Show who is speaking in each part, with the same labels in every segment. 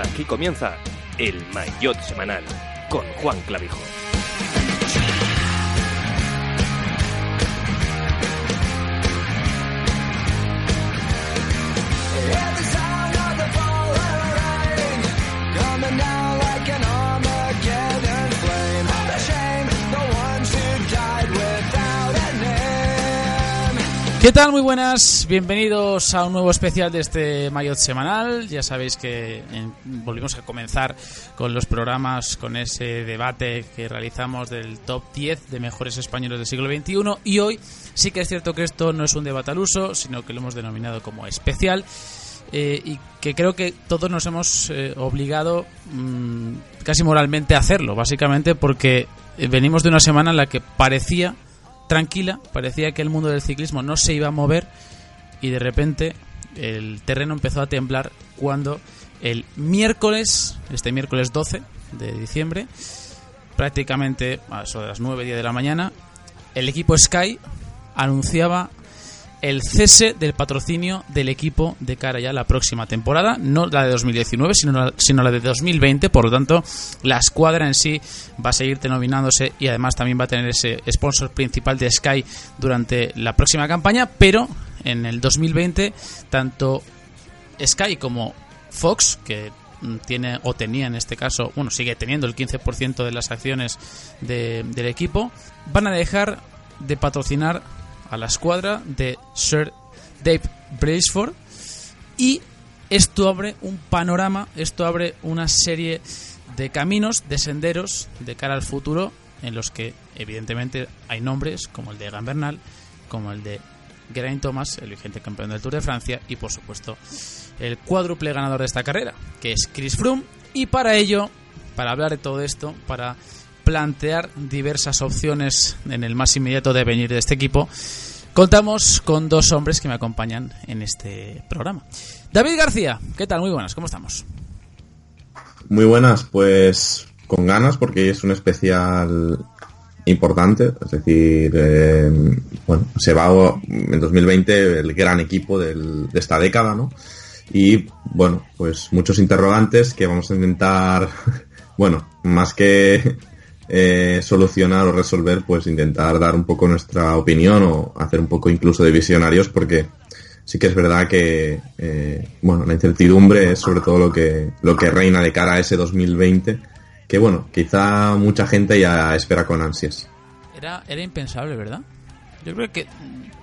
Speaker 1: Aquí comienza el Maillot Semanal con Juan Clavijo.
Speaker 2: ¿Qué tal? Muy buenas, bienvenidos a un nuevo especial de este Mayotte semanal. Ya sabéis que volvimos a comenzar con los programas, con ese debate que realizamos del top 10 de mejores españoles del siglo XXI. Y hoy sí que es cierto que esto no es un debate al uso, sino que lo hemos denominado como especial. eh, y que creo que todos nos hemos eh, obligado mm, casi moralmente a hacerlo, básicamente porque eh, venimos de una semana en la que parecía tranquila, parecía que el mundo del ciclismo no se iba a mover y de repente el terreno empezó a temblar cuando el miércoles, este miércoles 12 de diciembre, prácticamente a las 9, 10 de la mañana, el equipo Sky anunciaba el cese del patrocinio del equipo de cara ya a la próxima temporada, no la de 2019, sino la, sino la de 2020, por lo tanto, la escuadra en sí va a seguir denominándose y además también va a tener ese sponsor principal de Sky durante la próxima campaña, pero en el 2020 tanto Sky como Fox, que mm, tiene o tenía en este caso, bueno, sigue teniendo el 15% de las acciones de- del equipo, van a dejar de patrocinar a la escuadra de Sir Dave Braceford y esto abre un panorama, esto abre una serie de caminos, de senderos de cara al futuro en los que evidentemente hay nombres como el de Egan Bernal, como el de Geraint Thomas, el vigente campeón del Tour de Francia y por supuesto el cuádruple ganador de esta carrera, que es Chris Froome. Y para ello, para hablar de todo esto, para plantear diversas opciones en el más inmediato devenir de este equipo, contamos con dos hombres que me acompañan en este programa. David García, ¿qué tal? Muy buenas, ¿cómo estamos?
Speaker 3: Muy buenas, pues con ganas porque es un especial importante, es decir, eh, bueno, se va en 2020 el gran equipo de esta década, ¿no? Y bueno, pues muchos interrogantes que vamos a intentar, bueno, más que eh, solucionar o resolver, pues intentar dar un poco nuestra opinión o hacer un poco incluso de visionarios porque sí que es verdad que eh, bueno la incertidumbre es sobre todo lo que lo que reina de cara a ese 2020 que bueno quizá mucha gente ya espera con ansias
Speaker 2: Era, era impensable, ¿verdad? Yo creo que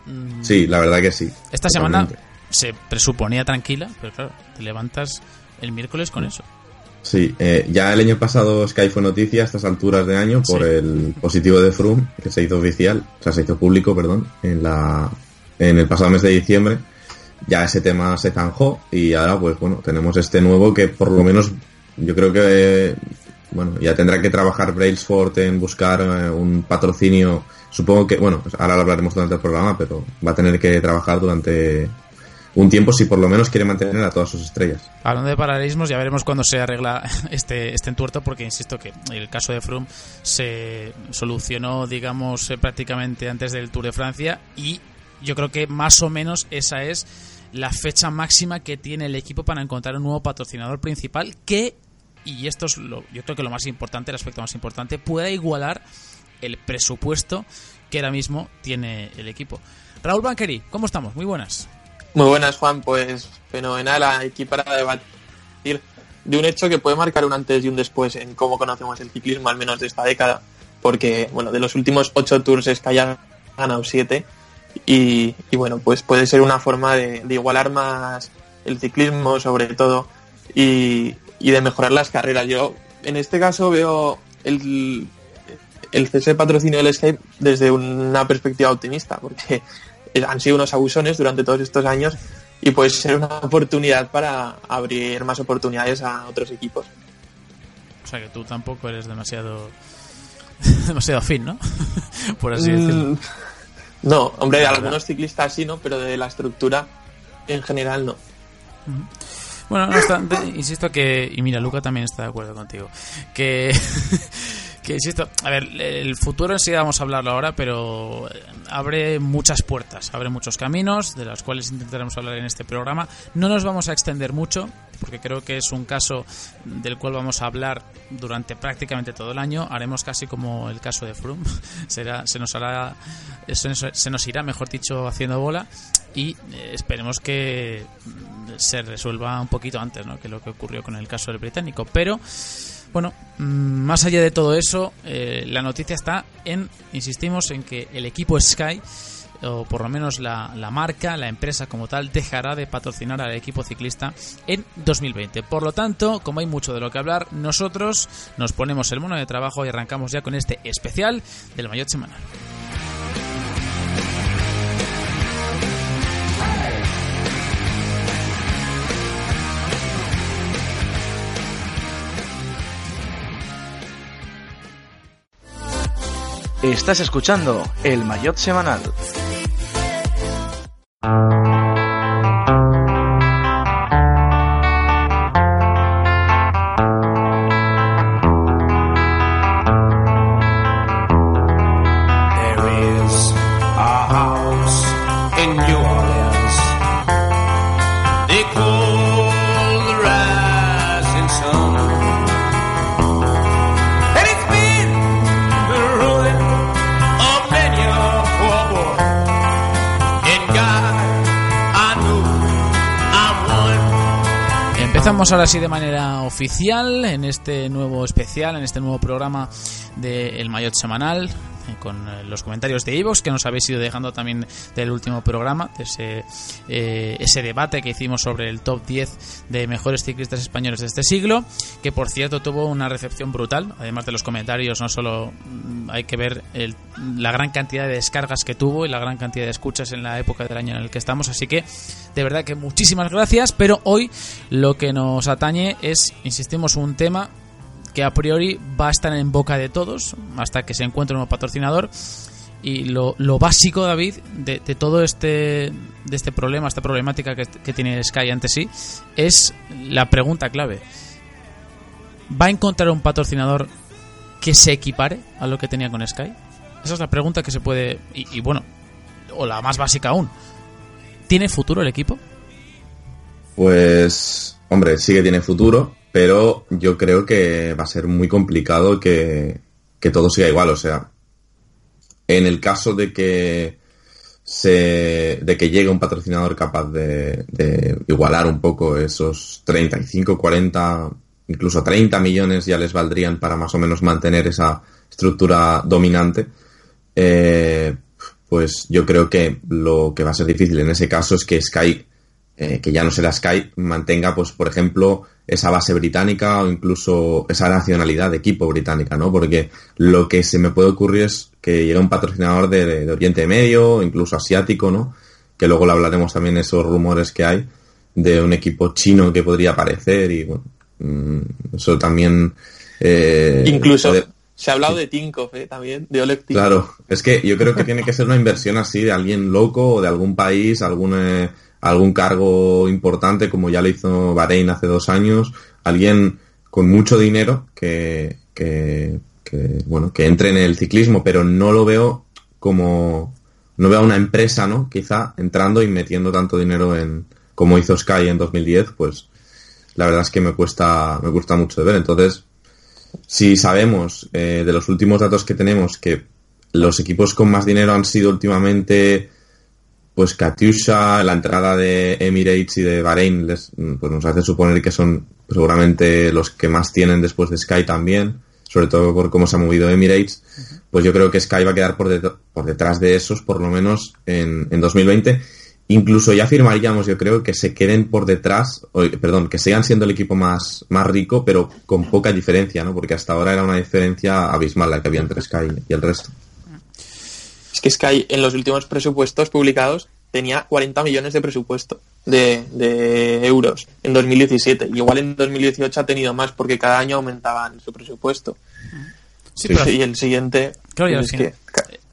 Speaker 2: mm,
Speaker 3: sí la verdad que sí
Speaker 2: esta semana se presuponía tranquila, pero claro, te levantas el miércoles con eso.
Speaker 3: Sí eh, ya el año pasado Sky fue noticia a estas alturas de año por
Speaker 2: Sí.
Speaker 3: el positivo de Froome que se hizo oficial o sea se hizo público perdón en la en el pasado mes de diciembre ya ese tema se zanjó y ahora pues bueno tenemos este nuevo que por lo menos yo creo que bueno ya tendrá que trabajar Brailsford en buscar eh, un patrocinio supongo que bueno pues ahora lo hablaremos durante el programa pero va a tener que trabajar durante un tiempo si por lo menos quiere mantener a todas sus estrellas
Speaker 2: Hablando de paralelismos, ya veremos cuándo se arregla este, este entuerto, porque insisto que el caso de Froome se solucionó, digamos, eh, prácticamente antes del Tour de Francia y yo creo que más o menos esa es la fecha máxima que tiene el equipo para encontrar un nuevo patrocinador principal que, y esto es lo, yo creo que lo más importante, el aspecto más importante, pueda igualar el presupuesto que ahora mismo tiene el equipo. Raúl Banqueri, ¿cómo estamos? Muy buenas.
Speaker 4: Muy buenas, Juan. Pues fenomenal aquí para debatir de un hecho que puede marcar un antes y un después en cómo conocemos el ciclismo, al menos de esta década. Porque, bueno, de los últimos ocho tours Sky ha ganado siete. Y, y, bueno, pues puede ser una forma de, igualar más el ciclismo, sobre todo, y, y de mejorar las carreras. Yo, en este caso, veo el, el cese de patrocinio del Sky desde una perspectiva optimista, porque han sido unos abusones durante todos estos años y puede ser una oportunidad para abrir más oportunidades a otros equipos.
Speaker 2: O sea que tú tampoco eres demasiado demasiado fin, ¿no? Por así decirlo.
Speaker 4: Mm, No, hombre, de algunos ciclistas sí, ¿no? Pero de la estructura en general no.
Speaker 2: Bueno, no obstante, insisto que, y mira, Luca también está de acuerdo contigo, que, que insisto, a ver, el futuro en sí vamos a hablarlo ahora, pero abre muchas puertas, abre muchos caminos, de los cuales intentaremos hablar en este programa. No nos vamos a extender mucho, porque creo que es un caso del cual vamos a hablar durante prácticamente todo el año. Haremos casi como el caso de Froome. Será, se nos hará, se nos, irá, mejor dicho, haciendo bola y eh, esperemos que se resuelva un poquito antes ¿no? que lo que ocurrió con el caso del británico. Pero bueno, mm, más allá de todo eso, eh, la noticia está en, insistimos, en que el equipo Sky o por lo menos la, la, marca, la empresa como tal, dejará de patrocinar al equipo ciclista en 2020. Por lo tanto, como hay mucho de lo que hablar, nosotros nos ponemos el mono de trabajo y arrancamos ya con este especial del Mayotte Semanal.
Speaker 1: Estás escuchando el Mayotte Semanal.
Speaker 2: Ahora sí de manera oficial en este nuevo especial, en este nuevo programa de El Mayotte Semanal, eh, con eh, los comentarios de Ivox que nos habéis ido dejando también del último programa, de ese, eh, ese debate que hicimos sobre el top 10 de mejores ciclistas españoles de este siglo, que por cierto tuvo una recepción brutal, además de los comentarios, no solo mm, hay que ver el- la gran cantidad de descargas que tuvo y la gran cantidad de escuchas en la época del año en el que estamos, así que de verdad que muchísimas gracias, pero hoy lo que nos atañe es, insistimos, un tema que a priori va a estar en boca de todos hasta que se encuentre un patrocinador. Y lo, lo básico, David, de, de todo este de este problema, esta problemática que, que tiene Sky ante sí, es la pregunta clave. ¿Va a encontrar un patrocinador que se equipare a lo que tenía con Sky? Esa es la pregunta que se puede... Y, bueno, o la más básica aún. ¿Tiene futuro el equipo?
Speaker 3: Pues, hombre, sí que tiene futuro, pero yo creo que va a ser muy complicado que, que todo siga igual. O sea, en el caso de que se, de que llegue un patrocinador capaz de, de igualar un poco esos 35, 40, incluso 30 millones ya les valdrían para más o menos mantener esa estructura dominante. Eh, pues yo creo que lo que va a ser difícil en ese caso es que Sky, eh, que ya no será Sky, mantenga, pues, por ejemplo, esa base británica o incluso esa nacionalidad de equipo británica, ¿no? Porque lo que se me puede ocurrir es que llegue un patrocinador de, de Oriente Medio, incluso asiático, ¿no? Que luego le hablaremos también esos rumores que hay de un equipo chino que podría aparecer y, bueno, eso también... eh,
Speaker 4: Incluso
Speaker 3: puede-
Speaker 4: se ha hablado de Tinkoff eh, también, de Oleg Tinkoff.
Speaker 3: Claro, es que yo creo que tiene que ser una inversión así de alguien loco o de algún país, algún, eh, algún cargo importante, como ya lo hizo Bahrein hace dos años, alguien con mucho dinero que, que, que, bueno, que entre en el ciclismo, pero no lo veo como, no veo a una empresa, ¿no? Quizá entrando y metiendo tanto dinero en, como hizo Sky en 2010, pues la verdad es que me cuesta, me cuesta mucho de ver. Entonces, si sabemos eh, de los últimos datos que tenemos que los equipos con más dinero han sido últimamente pues Katyusha, la entrada de Emirates y de Bahrein les, pues nos hace suponer que son seguramente los que más tienen después de Sky también, sobre todo por cómo se ha movido Emirates, pues yo creo que Sky va a quedar por, det- por detrás de esos por lo menos en, en 2020. Incluso ya afirmaríamos, yo creo, que se queden por detrás, o, perdón, que sigan siendo el equipo más, más rico, pero con poca diferencia, ¿no? Porque hasta ahora era una diferencia abismal la que había entre Sky y el resto.
Speaker 4: Es que Sky en los últimos presupuestos publicados tenía 40 millones de presupuesto de, de euros en 2017. Igual en 2018 ha tenido más porque cada año aumentaban su presupuesto.
Speaker 2: Sí, pero
Speaker 4: y el siguiente
Speaker 2: Claro, y al
Speaker 4: es
Speaker 2: final-
Speaker 4: que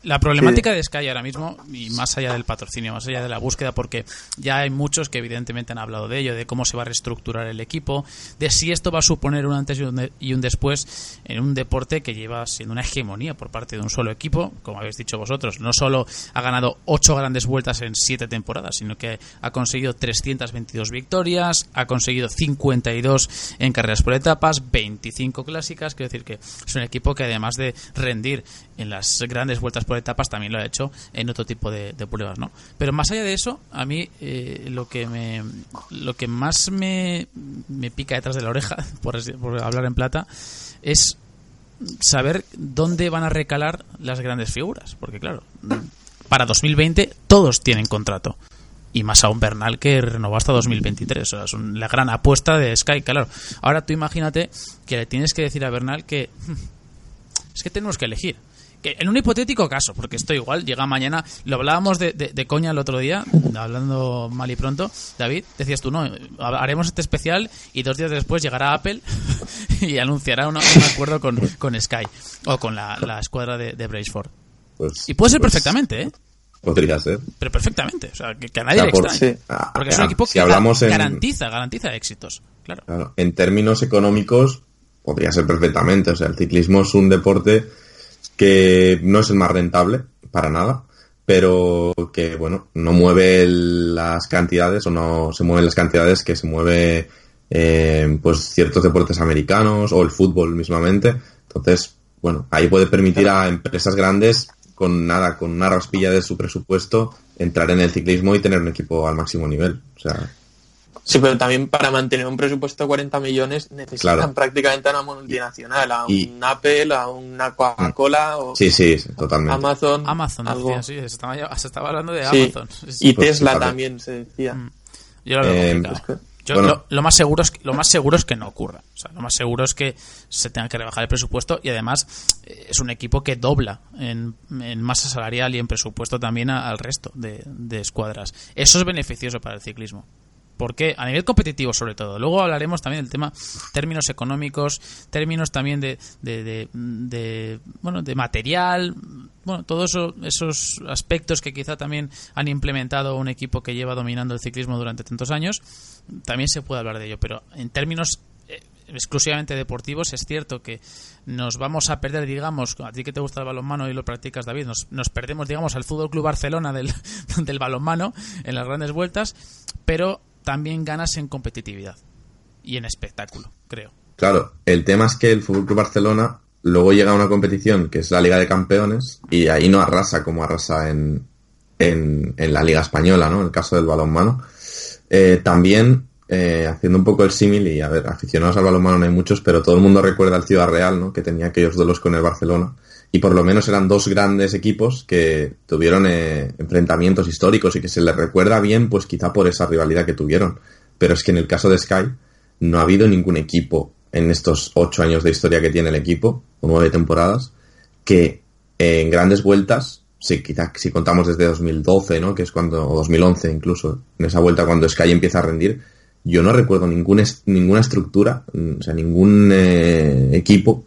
Speaker 2: La problemática de Sky ahora mismo, y más allá del patrocinio, más allá de la búsqueda, porque ya hay muchos que evidentemente han hablado de ello, de cómo se va a reestructurar el equipo, de si esto va a suponer un antes y un, de- y un después en un deporte que lleva siendo una hegemonía por parte de un solo equipo, como habéis dicho vosotros. No solo ha ganado ocho grandes vueltas en siete temporadas, sino que ha conseguido 322 victorias, ha conseguido 52 en carreras por etapas, 25 clásicas, quiero decir que es un equipo que además de rendir en las grandes vueltas por etapas también lo ha hecho en otro tipo de, pruebas, ¿no? Pero más allá de eso, a mí eh, lo que me lo que más me, me pica detrás de la oreja, por, por hablar en plata, es saber dónde van a recalar las grandes figuras, porque claro, para 2020 todos tienen contrato. Y más aún Bernal que renovó hasta 2023. O sea, es un- la gran apuesta de Sky, claro. Ahora tú imagínate que le tienes que decir a Bernal que "Hmm, es que tenemos que elegir. Que en un hipotético caso, porque esto igual llega mañana, lo hablábamos de, de- de coña el otro día, hablando mal y pronto, David, decías tú, no, haremos este especial y dos días después llegará Apple y anunciará una- un acuerdo con, con Sky o con la, la escuadra de, de Braceford.
Speaker 3: Pues,
Speaker 2: Y puede ser
Speaker 3: pues,
Speaker 2: perfectamente, ¿eh?
Speaker 3: Podría ser.
Speaker 2: Pero perfectamente, o sea, que, que a nadie
Speaker 3: O sea,
Speaker 2: le
Speaker 3: por-
Speaker 2: extrañe.
Speaker 4: sí.
Speaker 3: Ah,
Speaker 2: Porque es un equipo
Speaker 3: si
Speaker 2: que
Speaker 3: hablamos en-
Speaker 2: garantiza, garantiza éxitos, claro.
Speaker 3: Claro, en términos económicos podría ser perfectamente. O sea, el ciclismo es un deporte que no es el más rentable para nada, pero que bueno, no mueve las cantidades o no se mueven las cantidades que se mueve eh, pues ciertos deportes americanos o el fútbol mismamente. Entonces, bueno, ahí puede permitir a empresas grandes con nada, con una raspilla de su presupuesto, entrar en el ciclismo y tener un equipo al máximo nivel. O sea,
Speaker 4: Sí, pero también para mantener un presupuesto de 40 millones necesitan
Speaker 3: Claro.
Speaker 4: prácticamente a una multinacional, a
Speaker 3: Y-
Speaker 4: un Apple, a una Coca-Cola o
Speaker 3: sí, sí, sí, totalmente.
Speaker 4: Amazon.
Speaker 2: Amazon,
Speaker 4: algo.
Speaker 2: decía, sí, se estaba, se estaba hablando de
Speaker 4: Sí.
Speaker 2: Amazon. Sí, sí.
Speaker 4: Y
Speaker 3: Pues,
Speaker 4: Tesla también se decía.
Speaker 2: Mm. Yo lo veo
Speaker 3: Eh,
Speaker 2: Yo-
Speaker 3: bueno.
Speaker 2: lo, lo más seguro es que, lo más seguro es que no ocurra. O sea, lo más seguro es que se tenga que rebajar el presupuesto y además eh, es un equipo que dobla en, en masa salarial y en presupuesto también a- al resto de, de escuadras. Eso es beneficioso para el ciclismo. Porque a nivel competitivo sobre todo. Luego hablaremos también del tema términos económicos, términos también de, de, de- de, bueno de material, bueno todos eso- esos aspectos que quizá también han implementado un equipo que lleva dominando el ciclismo durante tantos años. También se puede hablar de ello, pero en términos eh, exclusivamente deportivos es cierto que nos vamos a perder, digamos, a ti que te gusta el balonmano y lo practicas, David, nos, nos perdemos, digamos, al Fútbol Club Barcelona del, del balonmano en las grandes vueltas, pero también ganas en competitividad y en espectáculo, creo.
Speaker 3: Claro, el tema es que el Fútbol Barcelona luego llega a una competición que es la Liga de Campeones y ahí no arrasa como arrasa en, en, en la Liga Española, ¿no? En el caso del balonmano. Eh, también, eh, haciendo un poco el símil, y a ver, aficionados al balonmano no hay muchos, pero todo el mundo recuerda al Ciudad Real, ¿no? Que tenía aquellos duelos con el Barcelona. Y por lo menos eran dos grandes equipos que tuvieron eh, enfrentamientos históricos y que se les recuerda bien, pues quizá por esa rivalidad que tuvieron. Pero es que en el caso de Sky no ha habido ningún equipo en estos ocho años de historia que tiene el equipo, o nueve temporadas, que en grandes vueltas, si, quizá, si contamos desde 2012, ¿no? que es cuando, o 2011 incluso, en esa vuelta cuando Sky empieza a rendir, yo no recuerdo ningún es- ninguna estructura, o sea, ningún eh, equipo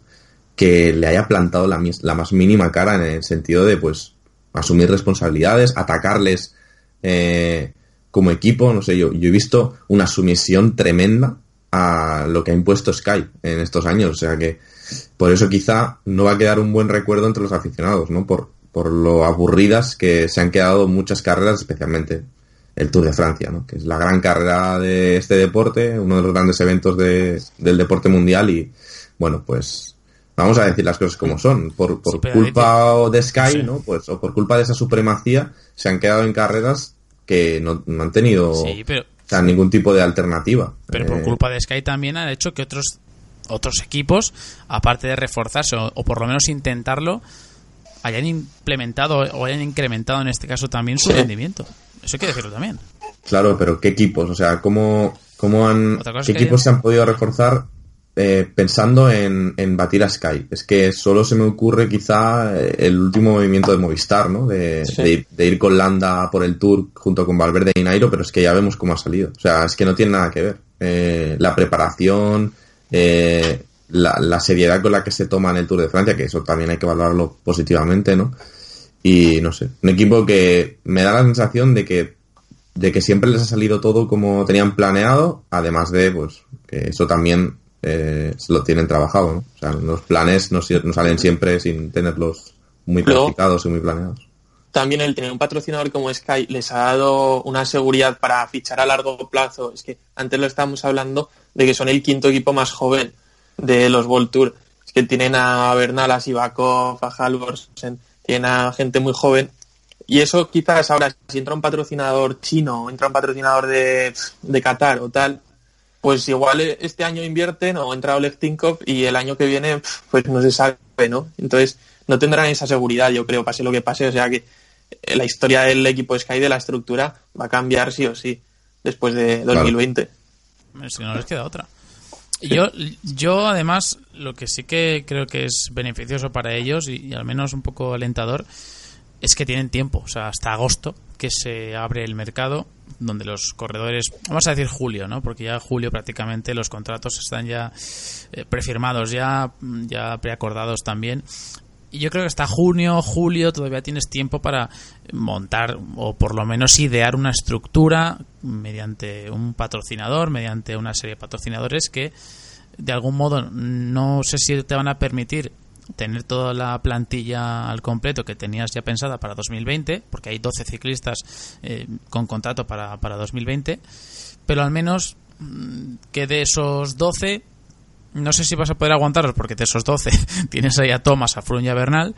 Speaker 3: que le haya plantado la, la más mínima cara en el sentido de, pues, asumir responsabilidades, atacarles eh, como equipo, no sé, yo, yo he visto una sumisión tremenda a lo que ha impuesto Sky en estos años, o sea que por eso quizá no va a quedar un buen recuerdo entre los aficionados, ¿no? Por, por lo aburridas que se han quedado muchas carreras, especialmente el Tour de Francia, ¿no? Que es la gran carrera de este deporte, uno de los grandes eventos de- del deporte mundial y, bueno, pues vamos a decir las cosas como son. Por, por
Speaker 2: Sí, pero
Speaker 3: culpa o de Sky,
Speaker 2: Sí.
Speaker 3: ¿no? Pues, o por culpa de esa supremacía, se han quedado en carreras que no, no han tenido
Speaker 2: Sí, pero
Speaker 3: o sea, ningún tipo de alternativa.
Speaker 2: Pero por
Speaker 3: Eh,
Speaker 2: culpa de Sky también ha hecho que otros otros equipos, aparte de reforzarse o, o por lo menos intentarlo, hayan implementado o hayan incrementado en este caso también su rendimiento. Eso hay que decirlo también.
Speaker 3: Claro, pero ¿qué equipos? O sea, ¿cómo, cómo han, qué equipos
Speaker 2: hayan-
Speaker 3: se han podido reforzar eh, pensando en, en batir a Sky? Es que solo se me ocurre quizá eh, el último movimiento de Movistar, ¿no? De,
Speaker 4: Sí.
Speaker 3: de ir- de ir con Landa por el Tour junto con Valverde y Nairo, pero es que ya vemos cómo ha salido. O sea, es que no tiene nada que ver. Eh, la preparación, eh, la, la seriedad con la que se toma en el Tour de Francia, que eso también hay que valorarlo positivamente, ¿no? Y no sé, un equipo que me da la sensación de que de que siempre les ha salido todo como tenían planeado, además de pues que eso también eh, lo tienen trabajado, ¿no? O sea, los planes no, salen siempre sin tenerlos muy planificados y muy planeados.
Speaker 4: También el tener un patrocinador como Sky les ha dado una seguridad para fichar a largo plazo. Es que antes lo estábamos hablando de que son el quinto equipo más joven de los World Tour. Es que tienen a Bernal, a Sivakov, a Halvorsen, tienen a gente muy joven. Y eso quizás ahora, si entra un patrocinador chino o entra un patrocinador de, de Qatar o tal, pues igual este año invierten o entra Oleg Tinkov y el año que viene pues no se sabe, ¿no? Entonces no tendrán esa seguridad, yo creo, pase lo que pase. O sea que eh, la historia del equipo Sky, de la estructura, va a cambiar sí o sí después de 2020.
Speaker 2: Es que no les queda otra. Yo, yo además, lo que sí que creo que es beneficioso para ellos y, y al menos un poco alentador es que tienen tiempo, o sea, hasta agosto que se abre el mercado donde los corredores, vamos a decir julio, ¿no? Porque ya julio prácticamente los contratos están ya eh, prefirmados, ya, ya preacordados también. Y yo creo que hasta junio, julio todavía tienes tiempo para montar o por lo menos idear una estructura mediante un patrocinador, mediante una serie de patrocinadores que de algún modo no sé si te van a permitir tener toda la plantilla al completo que tenías ya pensada para 2020, porque hay 12 ciclistas eh, con contrato para, para 2020, pero al menos mm, que de esos 12 no sé si vas a poder aguantarlos porque de esos 12 tienes ahí a Thomas, a y a Bernal,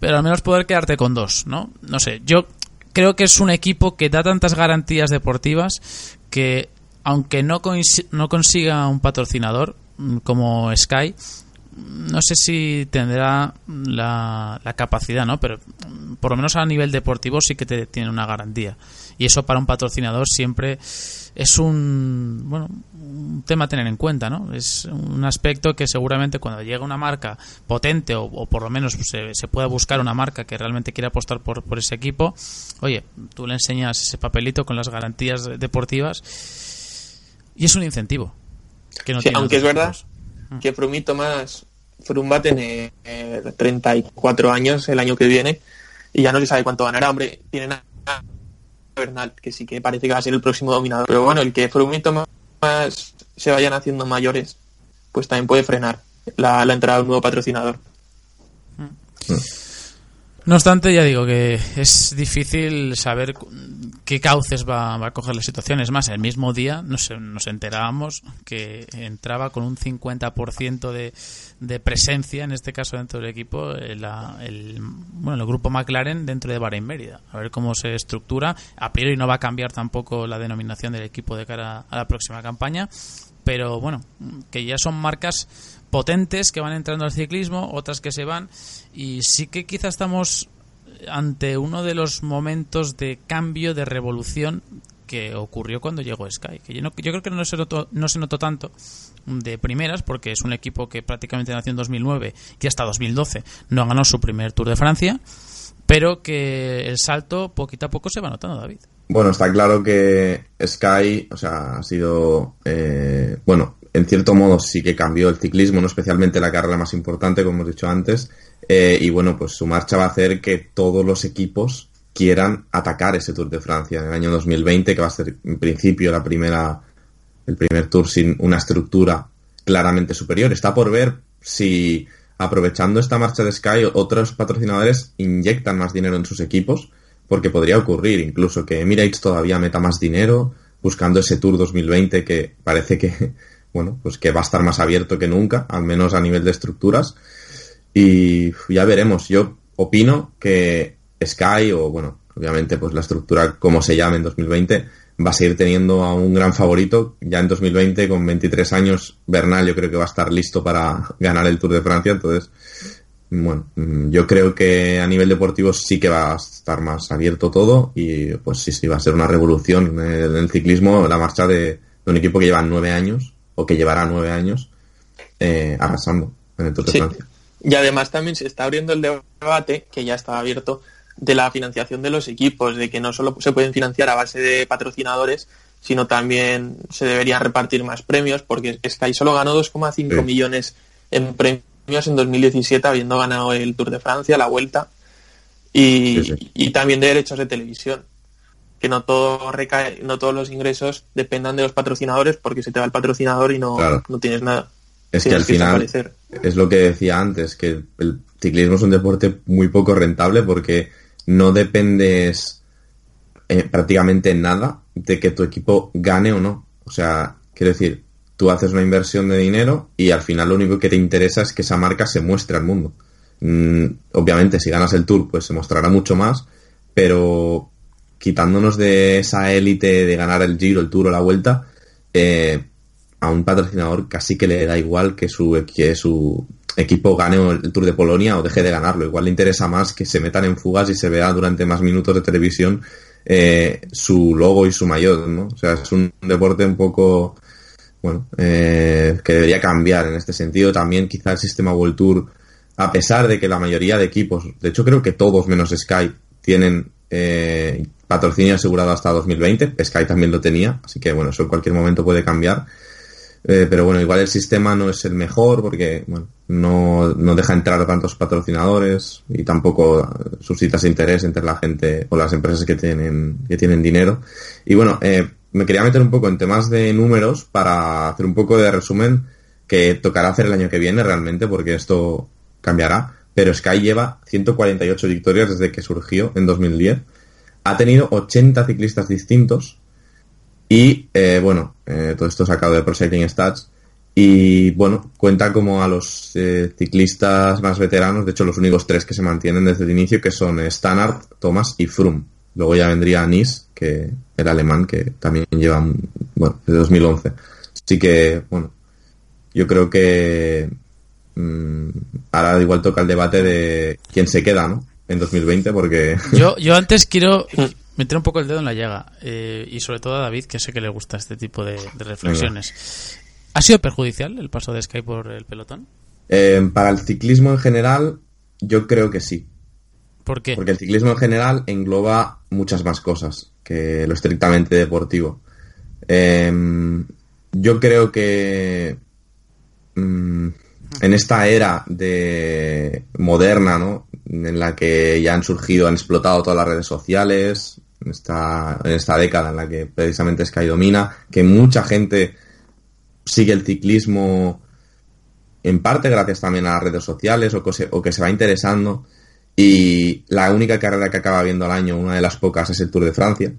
Speaker 2: pero al menos poder quedarte con dos, ¿no? No sé, yo creo que es un equipo que da tantas garantías deportivas que aunque no, no consiga un patrocinador mm, como Sky, no sé si tendrá la, la capacidad, ¿no? Pero mm, por lo menos a nivel deportivo sí que te tiene una garantía. Y eso para un patrocinador siempre es un, bueno, un tema a tener en cuenta, ¿no? Es un aspecto que seguramente cuando llega una marca potente o, o por lo menos se, se pueda buscar una marca que realmente quiera apostar por, por ese equipo, oye, tú le enseñas ese papelito con las garantías deportivas y es un incentivo. Que no
Speaker 4: Sí, aunque es verdad. Que Froome y Tomás Froome va a tener eh, 34 años el año que viene y ya no se sabe cuánto ganará. Hombre, tienen a Bernal, que sí que parece que va a ser el próximo dominador. Pero bueno, el que Froome y Tomás se vayan haciendo mayores, pues también puede frenar la, la entrada de un nuevo patrocinador.
Speaker 2: No obstante, ya digo que es difícil saber qué cauces va, va a coger la situación. Es más, el mismo día nos, nos enterábamos que entraba con un 50% de, de presencia, en este caso dentro del equipo, el, bueno, el grupo McLaren dentro de Bahrein Mérida. A ver cómo se estructura. A priori no va a cambiar tampoco la denominación del equipo de cara a la próxima campaña. Pero bueno, que ya son marcas potentes que van entrando al ciclismo, otras que se van, y sí que quizá estamos ante uno de los momentos de cambio, de revolución que ocurrió cuando llegó Sky. Que yo, no- yo creo que no se, notó, no se notó tanto de primeras, porque es un equipo que prácticamente nació en 2009 y hasta 2012 no ganó su primer Tour de Francia, pero que el salto poquito a poco se va notando, David.
Speaker 3: Bueno, está claro que Sky, o sea, ha sido, eh, bueno, en cierto modo sí que cambió el ciclismo, no especialmente la carrera más importante, como hemos dicho antes, eh, y bueno, pues su marcha va a hacer que todos los equipos quieran atacar ese Tour de Francia en el año 2020, que va a ser en principio la primera, el primer Tour sin una estructura claramente superior. Está por ver si aprovechando esta marcha de Sky otros patrocinadores inyectan más dinero en sus equipos porque podría ocurrir incluso que Emirates todavía meta más dinero buscando ese Tour 2020 que parece que bueno pues que va a estar más abierto que nunca al menos a nivel de estructuras y ya veremos yo opino que Sky o bueno obviamente pues la estructura como se llame en 2020 va a seguir teniendo a un gran favorito ya en 2020 con 23 años Bernal yo creo que va a estar listo para ganar el Tour de Francia entonces bueno, mm, yo creo que a nivel deportivo sí que va a estar más abierto todo y pues sí, sí, va a ser una revolución en el, en el ciclismo la marcha de, de un equipo que lleva nueve años o que llevará nueve años eh, arrasando en el Tour de
Speaker 4: Sí.
Speaker 3: Francia.
Speaker 4: Y además también se está abriendo el debate, que ya estaba abierto, de la financiación de los equipos, de que no solo se pueden financiar a base de patrocinadores, sino también se deberían repartir más premios, porque Sky solo ganó 2,5
Speaker 3: Sí.
Speaker 4: millones en premios en 2017, habiendo ganado el Tour de Francia, la Vuelta. y,
Speaker 3: Sí, sí.
Speaker 4: y también de derechos de televisión. Que no todo recae, no todos los ingresos dependan de los patrocinadores porque se te va el patrocinador y no,
Speaker 3: Claro.
Speaker 4: no tienes nada.
Speaker 3: Es que al final es lo que decía antes, que el ciclismo es un deporte muy poco rentable porque no dependes eh, prácticamente en nada de que tu equipo gane o no. O sea, quiero decir, tú haces una inversión de dinero y al final lo único que te interesa es que esa marca se muestre al mundo. Mm, obviamente, si ganas el tour, pues se mostrará mucho más, pero quitándonos de esa élite de ganar el giro, el tour o la vuelta, eh, a un patrocinador casi que le da igual que su, que su equipo gane el Tour de Polonia o deje de ganarlo. Igual le interesa más que se metan en fugas y se vea durante más minutos de televisión eh, su logo y su maillot, ¿no? O sea, es un deporte un poco, bueno, eh, que debería cambiar en este sentido. También quizá el sistema World Tour, a pesar de que la mayoría de equipos, de hecho creo que todos menos Sky, tienen eh, patrocinio asegurado hasta 2020. Sky también lo tenía, así que bueno, eso en cualquier momento puede cambiar. Eh, pero bueno, igual el sistema no es el mejor porque bueno, no, no deja entrar a tantos patrocinadores y tampoco suscita ese interés entre la gente o las empresas que tienen, que tienen dinero. Y bueno, eh, me quería meter un poco en temas de números para hacer un poco de resumen que tocará hacer el año que viene realmente porque esto cambiará. Pero Sky lleva 148 victorias desde que surgió en 2010. Ha tenido 80 ciclistas distintos y eh, bueno, eh, todo esto sacado de Pro Cycling Stats. Y bueno, cuenta como a los eh, ciclistas más veteranos, de hecho los únicos tres que se mantienen desde el inicio, que son Stannard, Thomas y Froome. Luego ya vendría Nice, que era alemán, que también lleva, bueno, de 2011. Así que, bueno, yo creo que mm, ahora igual toca el debate de quién se queda, ¿no? En 2020, porque...
Speaker 2: Yo, yo antes quiero meter un poco el dedo en la llaga. eh, y sobre todo a David, que sé que le gusta este tipo de, de reflexiones. ¿Ha sido perjudicial el paso de Sky por el pelotón?
Speaker 3: Eh, para el ciclismo en general, yo creo que sí.
Speaker 2: ¿Por qué?
Speaker 3: Porque el ciclismo en general engloba muchas más cosas que lo estrictamente deportivo. Eh, yo creo que mm, en esta era de moderna, ¿no? En la que ya han surgido, han explotado todas las redes sociales, esta, en esta década en la que precisamente Sky domina, que mucha gente sigue el ciclismo en parte gracias también a las redes sociales o que se, o que se va interesando. Y la única carrera que acaba viendo al año, una de las pocas, es el Tour de Francia.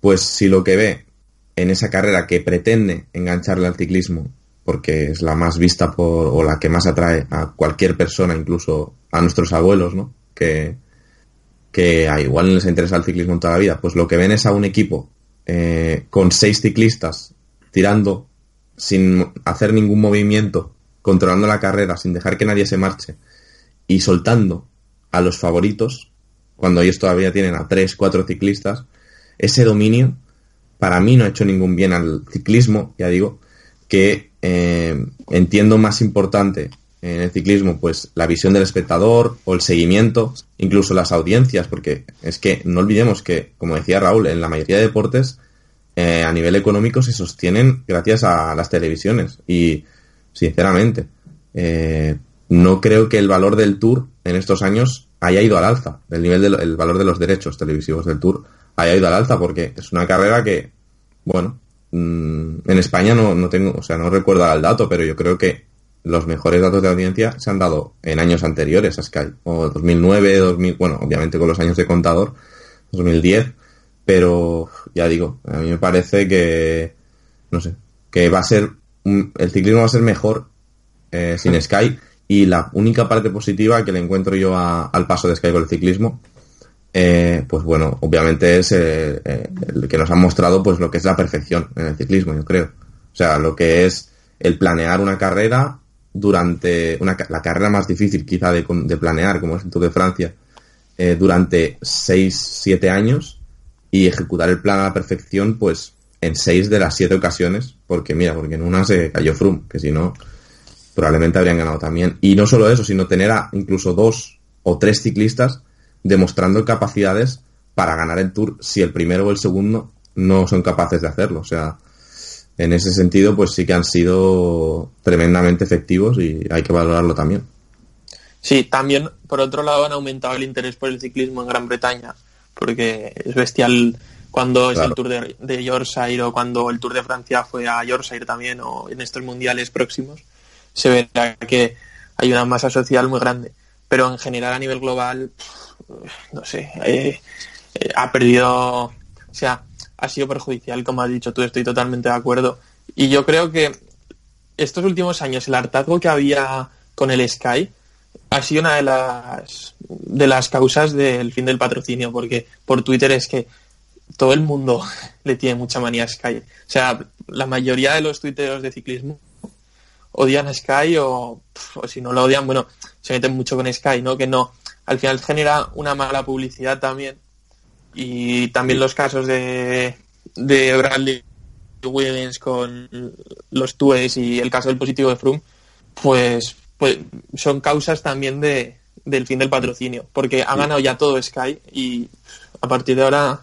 Speaker 3: Pues si lo que ve en esa carrera que pretende engancharle al ciclismo, porque es la más vista por, o la que más atrae a cualquier persona, incluso a nuestros abuelos, ¿no? Que, que a igual les interesa el ciclismo en toda la vida, pues lo que ven es a un equipo eh, con seis ciclistas tirando sin hacer ningún movimiento, controlando la carrera, sin dejar que nadie se marche y soltando a los favoritos, cuando ellos todavía tienen a tres, cuatro ciclistas, ese dominio para mí no ha hecho ningún bien al ciclismo, ya digo, que eh, entiendo más importante en el ciclismo, pues la visión del espectador o el seguimiento, incluso las audiencias, porque es que no olvidemos que, como decía Raúl, en la mayoría de deportes eh, a nivel económico se sostienen gracias a las televisiones. Y sinceramente eh, no creo que el valor del tour en estos años haya ido al alza. El nivel del el valor de los derechos televisivos del tour haya ido al alza porque es una carrera que bueno mm, en España no, no tengo o sea no recuerdo el dato pero yo creo que los mejores datos de audiencia se han dado en años anteriores a Sky o 2009 2000 bueno obviamente con los años de contador 2010 pero ya digo, a mí me parece que, no sé, que va a ser, el ciclismo va a ser mejor eh, sin Sky y la única parte positiva que le encuentro yo a- al paso de Sky con el ciclismo, eh, pues bueno, obviamente es eh, eh, el que nos han mostrado pues lo que es la perfección en el ciclismo, yo creo. O sea, lo que es el planear una carrera durante una, la carrera más difícil quizá de, de planear, como es el Tour de Francia, eh, durante 6-7 años y ejecutar el plan a la perfección, pues en 6 de las 7 ocasiones, porque mira, porque en una se cayó Froome, que si no, probablemente habrían ganado también. Y no solo eso, sino tener a incluso dos o tres ciclistas demostrando capacidades para ganar el Tour si el primero o el segundo no son capaces de hacerlo. O sea, en ese sentido, pues sí que han sido tremendamente efectivos y hay que valorarlo también.
Speaker 4: Sí, también por otro lado han aumentado el interés por el ciclismo en Gran Bretaña, porque es bestial cuando es el Tour de, de Yorkshire o cuando el Tour de Francia fue a Yorkshire también o en estos mundiales próximos, se verá que hay una masa social muy grande. Pero en general a nivel global, no sé, eh, eh, ha perdido, o sea, ha sido perjudicial, como has dicho tú, estoy totalmente de acuerdo. Y yo creo que estos últimos años el hartazgo que había con el Sky ha sido una de las de las causas del fin del patrocinio, porque por Twitter es que todo el mundo le tiene mucha manía a Sky. O sea, la mayoría de los tuiteros de ciclismo odian a Sky o, o si no lo odian, bueno, se meten mucho con Sky, ¿no? Que no, al final genera una mala publicidad también. Y también los casos de, de Bradley Wiggins con los TUEs y el caso del positivo de Froome, pues, pues son causas también de, del fin del patrocinio, porque ha ganado ya todo Sky y a partir de ahora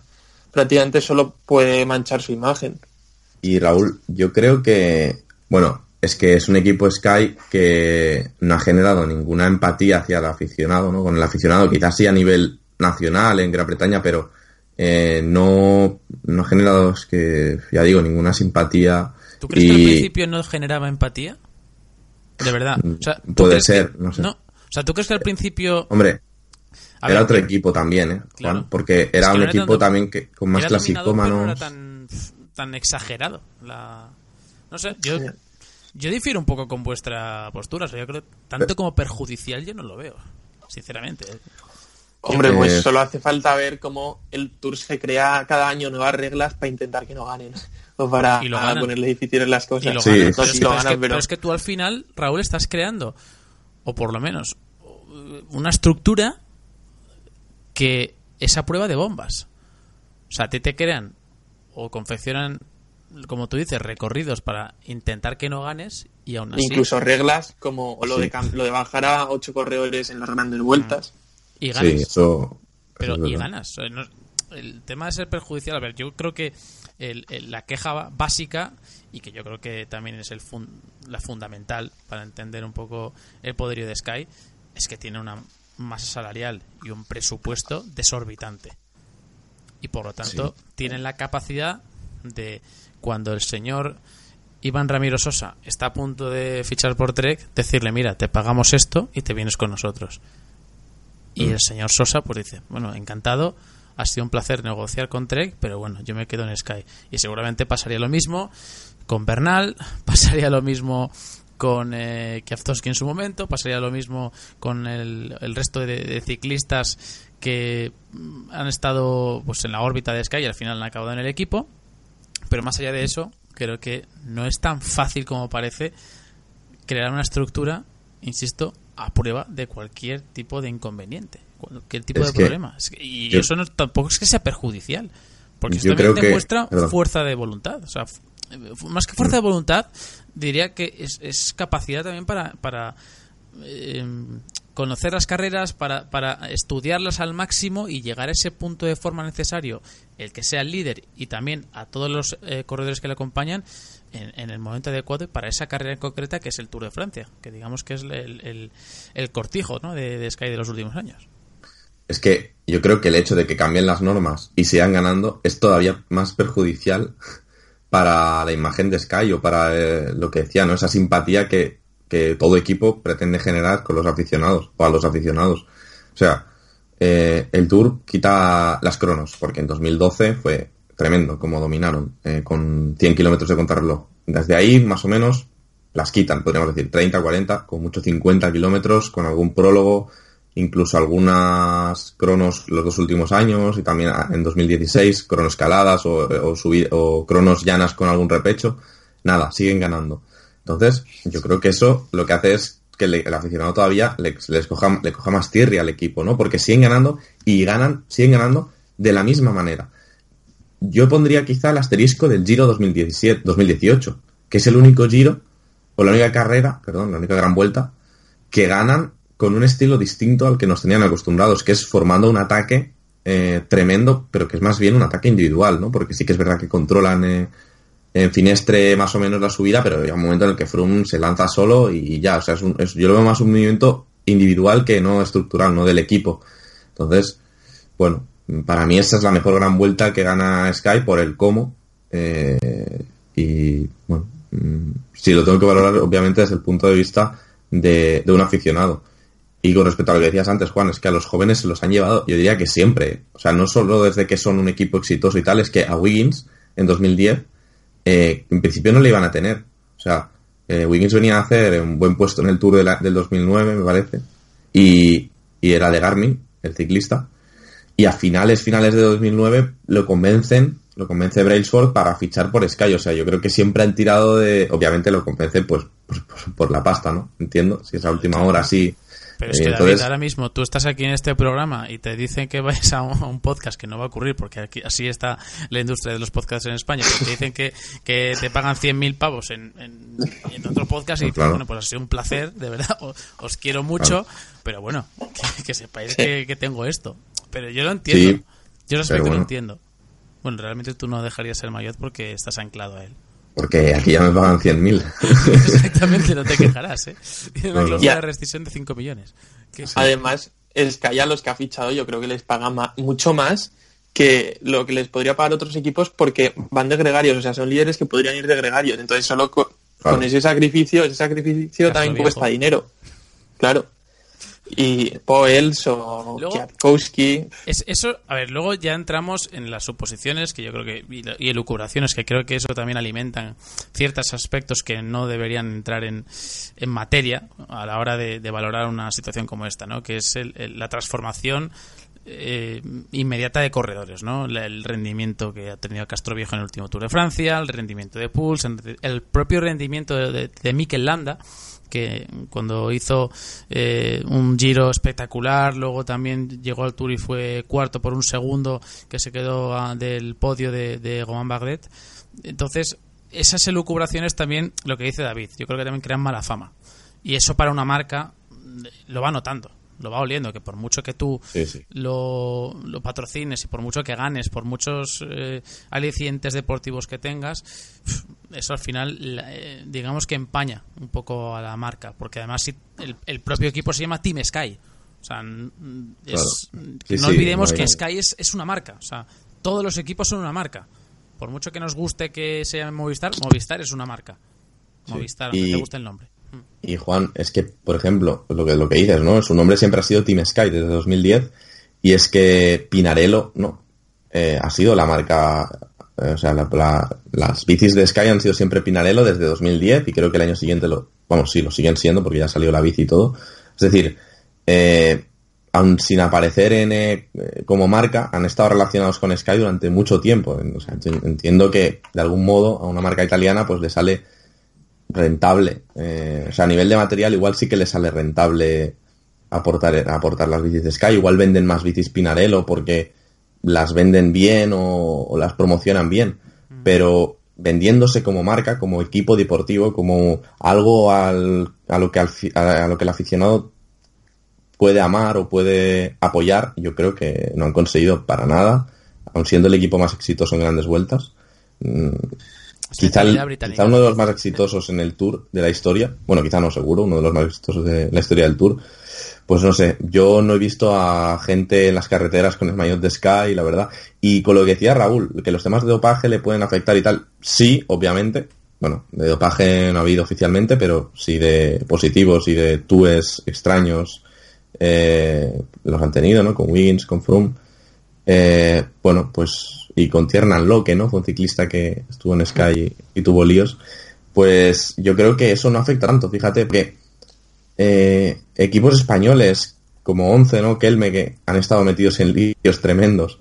Speaker 4: prácticamente solo puede manchar su imagen.
Speaker 3: Y Raúl, yo creo que, bueno, es que es un equipo Sky que no ha generado ninguna empatía hacia el aficionado, ¿no? Con el aficionado, quizás sí a nivel nacional en Gran Bretaña, pero eh, no, no ha generado, es que, ya digo, ninguna simpatía.
Speaker 2: ¿Tú crees que al principio no generaba empatía? De verdad. O sea, ¿tú
Speaker 3: Puede
Speaker 2: crees que-
Speaker 3: ser, no sé.
Speaker 2: O sea, ¿tú crees que al principio...
Speaker 3: Hombre,
Speaker 2: A
Speaker 3: era
Speaker 2: ver,
Speaker 3: otro equipo también, ¿eh? Juan? Porque
Speaker 2: Es
Speaker 3: era
Speaker 2: que
Speaker 3: un
Speaker 2: no era
Speaker 3: equipo
Speaker 2: tanto-
Speaker 3: también que con más
Speaker 2: pero no
Speaker 3: clasicómanos.
Speaker 2: era tan, tan exagerado. La... No sé, yo, yo difiero un poco con vuestra postura. O sea, yo creo tanto como perjudicial yo no lo veo, sinceramente.
Speaker 4: Hombre, pues solo hace falta ver cómo el Tour se crea cada año nuevas reglas para intentar que no ganen o para
Speaker 2: Y lo
Speaker 4: para
Speaker 2: ganan.
Speaker 4: ponerle difíciles las
Speaker 2: Y
Speaker 4: cosas.
Speaker 2: lo
Speaker 3: Sí,
Speaker 2: ganan,
Speaker 3: sí,
Speaker 2: pero,
Speaker 3: sí.
Speaker 2: es,
Speaker 4: lo
Speaker 2: pero es
Speaker 4: ganan,
Speaker 2: que,
Speaker 4: pero-
Speaker 2: pero es que tú al final, Raúl, estás creando, o por lo menos, una estructura que es a prueba de bombas. O sea, a ti te crean o confeccionan, como tú dices, recorridos para intentar que no ganes y aún así
Speaker 4: Incluso reglas como lo,
Speaker 3: Sí.
Speaker 4: de, lo de bajar a ocho corredores en las grandes vueltas.
Speaker 2: Y ganas.
Speaker 3: Sí, eso.
Speaker 2: pero
Speaker 3: eso
Speaker 2: y
Speaker 3: verdad.
Speaker 2: ganas. El tema de ser perjudicial, a ver, yo creo que el- el- la queja básica y que yo creo que también es el fun- la fundamental para entender un poco el poderío de Sky es que tiene una masa salarial y un presupuesto desorbitante. Y por lo tanto, tienen la capacidad de cuando el señor Iván Ramiro Sosa está a punto de fichar por Trek, decirle, mira, te pagamos esto y te vienes con nosotros. Y el señor Sosa pues dice, bueno, encantado, ha sido un placer negociar con Trek, pero bueno, yo me quedo en Sky. Y seguramente pasaría lo mismo con Bernal, pasaría lo mismo con eh, Kwiatkowski en su momento, pasaría lo mismo con el, el resto de, de ciclistas que mm, han estado pues en la órbita de Sky y al final han acabado en el equipo. Pero más allá de eso, creo que no es tan fácil como parece crear una estructura, insisto, a prueba de cualquier tipo de inconveniente, cualquier tipo
Speaker 3: Es
Speaker 2: de problema. Y
Speaker 3: yo-
Speaker 2: eso no, tampoco es que sea perjudicial, porque esto también demuestra
Speaker 3: perdón.
Speaker 2: fuerza de voluntad. O sea, más que fuerza de voluntad, diría que es, es capacidad también para, para eh, conocer las carreras, para, para estudiarlas al máximo y llegar a ese punto de forma necesario, el que sea el líder y también a todos los eh, corredores que le acompañan en, el momento adecuado para esa carrera en concreta que es el Tour de Francia, que digamos que es el, el, el cortijo ¿no? de, de Sky de los últimos años.
Speaker 3: Es que yo creo que el hecho de que cambien las normas y sigan ganando es todavía más perjudicial para la imagen de Sky o para eh, lo que decía, ¿no? Esa simpatía que, que todo equipo pretende generar con los aficionados o a los aficionados. O sea, eh, el Tour quita las cronos, porque en 2012 fue tremendo como dominaron, eh, con 100 kilómetros de contrarreloj. Desde ahí, más o menos, las quitan, podríamos decir, 30, 40, con mucho 50 kilómetros, con algún prólogo, incluso algunas cronos los dos últimos años y también en 2016 cronos escaladas o, o, subir, o cronos llanas con algún repecho. Nada, siguen ganando. Entonces, yo creo que eso lo que hace es que el aficionado todavía le, les coja, le coja más tirria al equipo, ¿no? Porque siguen ganando y ganan, siguen ganando de la misma manera. Yo pondría quizá el asterisco del Giro 2017, 2018, que es el único Giro, o la única carrera, perdón, la única gran vuelta, que ganan con un estilo distinto al que nos tenían acostumbrados, que es formando un ataque eh, tremendo, pero que es más bien un ataque individual, ¿no? Porque sí que es verdad que controlan eh, en Finestre más o menos la subida, pero hay un momento en el que Froome se lanza solo y ya, o sea, es un- es- yo lo veo más un movimiento individual que no estructural, no del equipo. Entonces, bueno, para mí esa es la mejor gran vuelta que gana Sky por el cómo. eh, y bueno, mm, si lo tengo que valorar, obviamente, desde el punto de vista de, de un aficionado. Y con respecto a lo que decías antes, Juan, es que a los jóvenes se los han llevado, yo diría que siempre. O sea, no solo desde que son un equipo exitoso y tal, es que a Wiggins en 2010, eh, en principio no le iban a tener. O sea, eh, Wiggins venía a hacer un buen puesto en el Tour de la- del 2009, me parece, y, y era de Garmin, el ciclista. Y a finales, finales de 2009 lo convencen, lo convence Brailsford para fichar por Sky. O sea, yo creo que siempre han tirado de. Obviamente lo convence pues, pues, pues, por la pasta, ¿no? Entiendo. Si es a última hora, sí.
Speaker 2: Pero es
Speaker 3: Eh,
Speaker 2: que
Speaker 3: entonces-
Speaker 2: David, ahora mismo tú estás aquí en este programa y te dicen que vayas a un, a un podcast que no va a ocurrir porque aquí, así está la industria de los podcasts en España, pero te dicen que, que te pagan 100.000 pavos en, en, en otro podcast y
Speaker 3: Pues claro.
Speaker 2: bueno, pues ha sido un placer, de verdad, os, os quiero mucho, pero bueno, que, que sepáis que, que tengo esto. Pero yo lo entiendo,
Speaker 3: Sí,
Speaker 2: yo el lo
Speaker 3: bueno.
Speaker 2: entiendo. Bueno, realmente tú no dejarías el maillot porque estás anclado a él.
Speaker 3: Porque aquí ya me pagan 100.000.
Speaker 2: Exactamente, no te quejarás, ¿eh? Tiene una cláusula
Speaker 4: Ya.
Speaker 2: de rescisión de 5 millones. Que sí.
Speaker 4: Además, Sky a los que ha fichado yo creo que les paga ma- mucho más que lo que les podría pagar otros equipos porque van de gregarios, o sea, son líderes que podrían ir de gregarios. Entonces, solo co-
Speaker 3: Claro.
Speaker 4: con ese sacrificio, ese sacrificio también
Speaker 2: viejo.
Speaker 4: cuesta dinero. Claro. Y Poels o
Speaker 2: Luego-
Speaker 4: Kwiatkowski,
Speaker 2: Es, eso, a ver, luego ya entramos en las suposiciones que yo creo que y, y elucubraciones que creo que eso también alimentan ciertos aspectos que no deberían entrar en, en materia a la hora de, de valorar una situación como esta, ¿no? Que es el- el- la transformación eh, inmediata de corredores, ¿no? La- El rendimiento que ha tenido Castro Viejo en el último Tour de Francia, el rendimiento de Puls, el propio rendimiento de, de, de Mikel Landa, que cuando hizo eh, un giro espectacular, luego también llegó al Tour y fue cuarto por un segundo, que se quedó ah, del podio de, de Romain Bardet. Entonces, esas elucubraciones también, lo que dice David, yo creo que también crean mala fama. Y eso para una marca lo va notando, lo va oliendo, que por mucho que tú
Speaker 3: Sí, sí.
Speaker 2: lo, lo patrocines y por mucho que ganes, por muchos eh, alicientes deportivos que tengas, eso al final, eh, digamos que empaña un poco a la marca, porque además si el, el propio equipo se llama Team Sky. O sea, es-
Speaker 3: Claro.
Speaker 2: que
Speaker 3: Sí,
Speaker 2: no olvidemos que Sky es, es una marca. O sea, todos los equipos son una marca. Por mucho que nos guste que se llame Movistar, Movistar es una marca. Movistar, aunque
Speaker 3: Y-
Speaker 2: te guste el nombre.
Speaker 3: Y Juan, es que, por ejemplo, lo que, lo que dices, ¿no? Su nombre siempre ha sido Team Sky desde 2010 y es que Pinarello, ¿no? Eh, ha sido la marca, eh, o sea, la- la- las bicis de Sky han sido siempre Pinarello desde 2010 y creo que el año siguiente lo, vamos, sí, lo siguen siendo porque ya salió la bici y todo. Es decir, eh, aun sin aparecer en, eh, como marca, han estado relacionados con Sky durante mucho tiempo. O sea, ent- entiendo que de algún modo a una marca italiana pues le sale rentable. Eh, o sea, a nivel de material igual sí que le sale rentable aportar, aportar las bicis de Sky. Igual venden más bicis Pinarello porque las venden bien o, o las promocionan bien. Pero vendiéndose como marca, como equipo deportivo, como algo al- a, lo que al a, a lo que el aficionado puede amar o puede apoyar, yo creo que no han conseguido para nada, aun siendo el equipo más exitoso en grandes vueltas. Quizá, el- quizá uno de los más exitosos en el Tour de la historia, bueno, quizá no seguro, uno de los más exitosos de la historia del Tour, pues no sé, yo no he visto a gente en las carreteras con el maillot de Sky, la verdad, y con lo que decía Raúl, que los temas de dopaje le pueden afectar y tal, sí, obviamente, bueno, de dopaje no ha habido oficialmente, pero sí de positivos y de túes extraños eh, los han tenido, ¿no? Con Wiggins, con Froome. Eh, bueno, pues, y con Tiernan Loque, ¿no? Fue un ciclista que estuvo en Sky y, tuvo líos. Pues yo creo que eso no afecta tanto, fíjate, porque eh, equipos españoles como Once, ¿no? Kelme, que han estado metidos en líos tremendos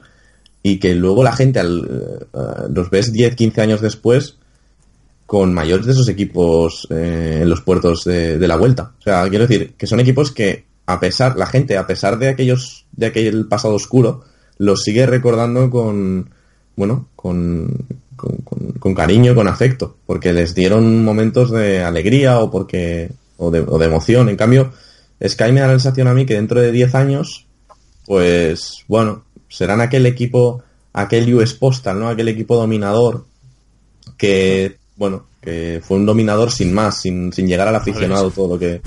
Speaker 3: y que luego la gente al, eh, los ves 10, 15 años después con mayores de esos equipos eh, en los puertos de, de la vuelta. O sea, quiero decir que son equipos que a pesar, la gente, a pesar de aquellos, de aquel pasado oscuro, los sigue recordando con, bueno, con, con, con- con cariño, con afecto, porque les dieron momentos de alegría o porque, o de, o de emoción. En cambio, Sky me da la sensación a mí que dentro de 10 años, pues, bueno, serán aquel equipo, aquel US Postal, ¿no? Aquel equipo dominador que, bueno, que fue un dominador sin más, sin, sin llegar al aficionado todo lo que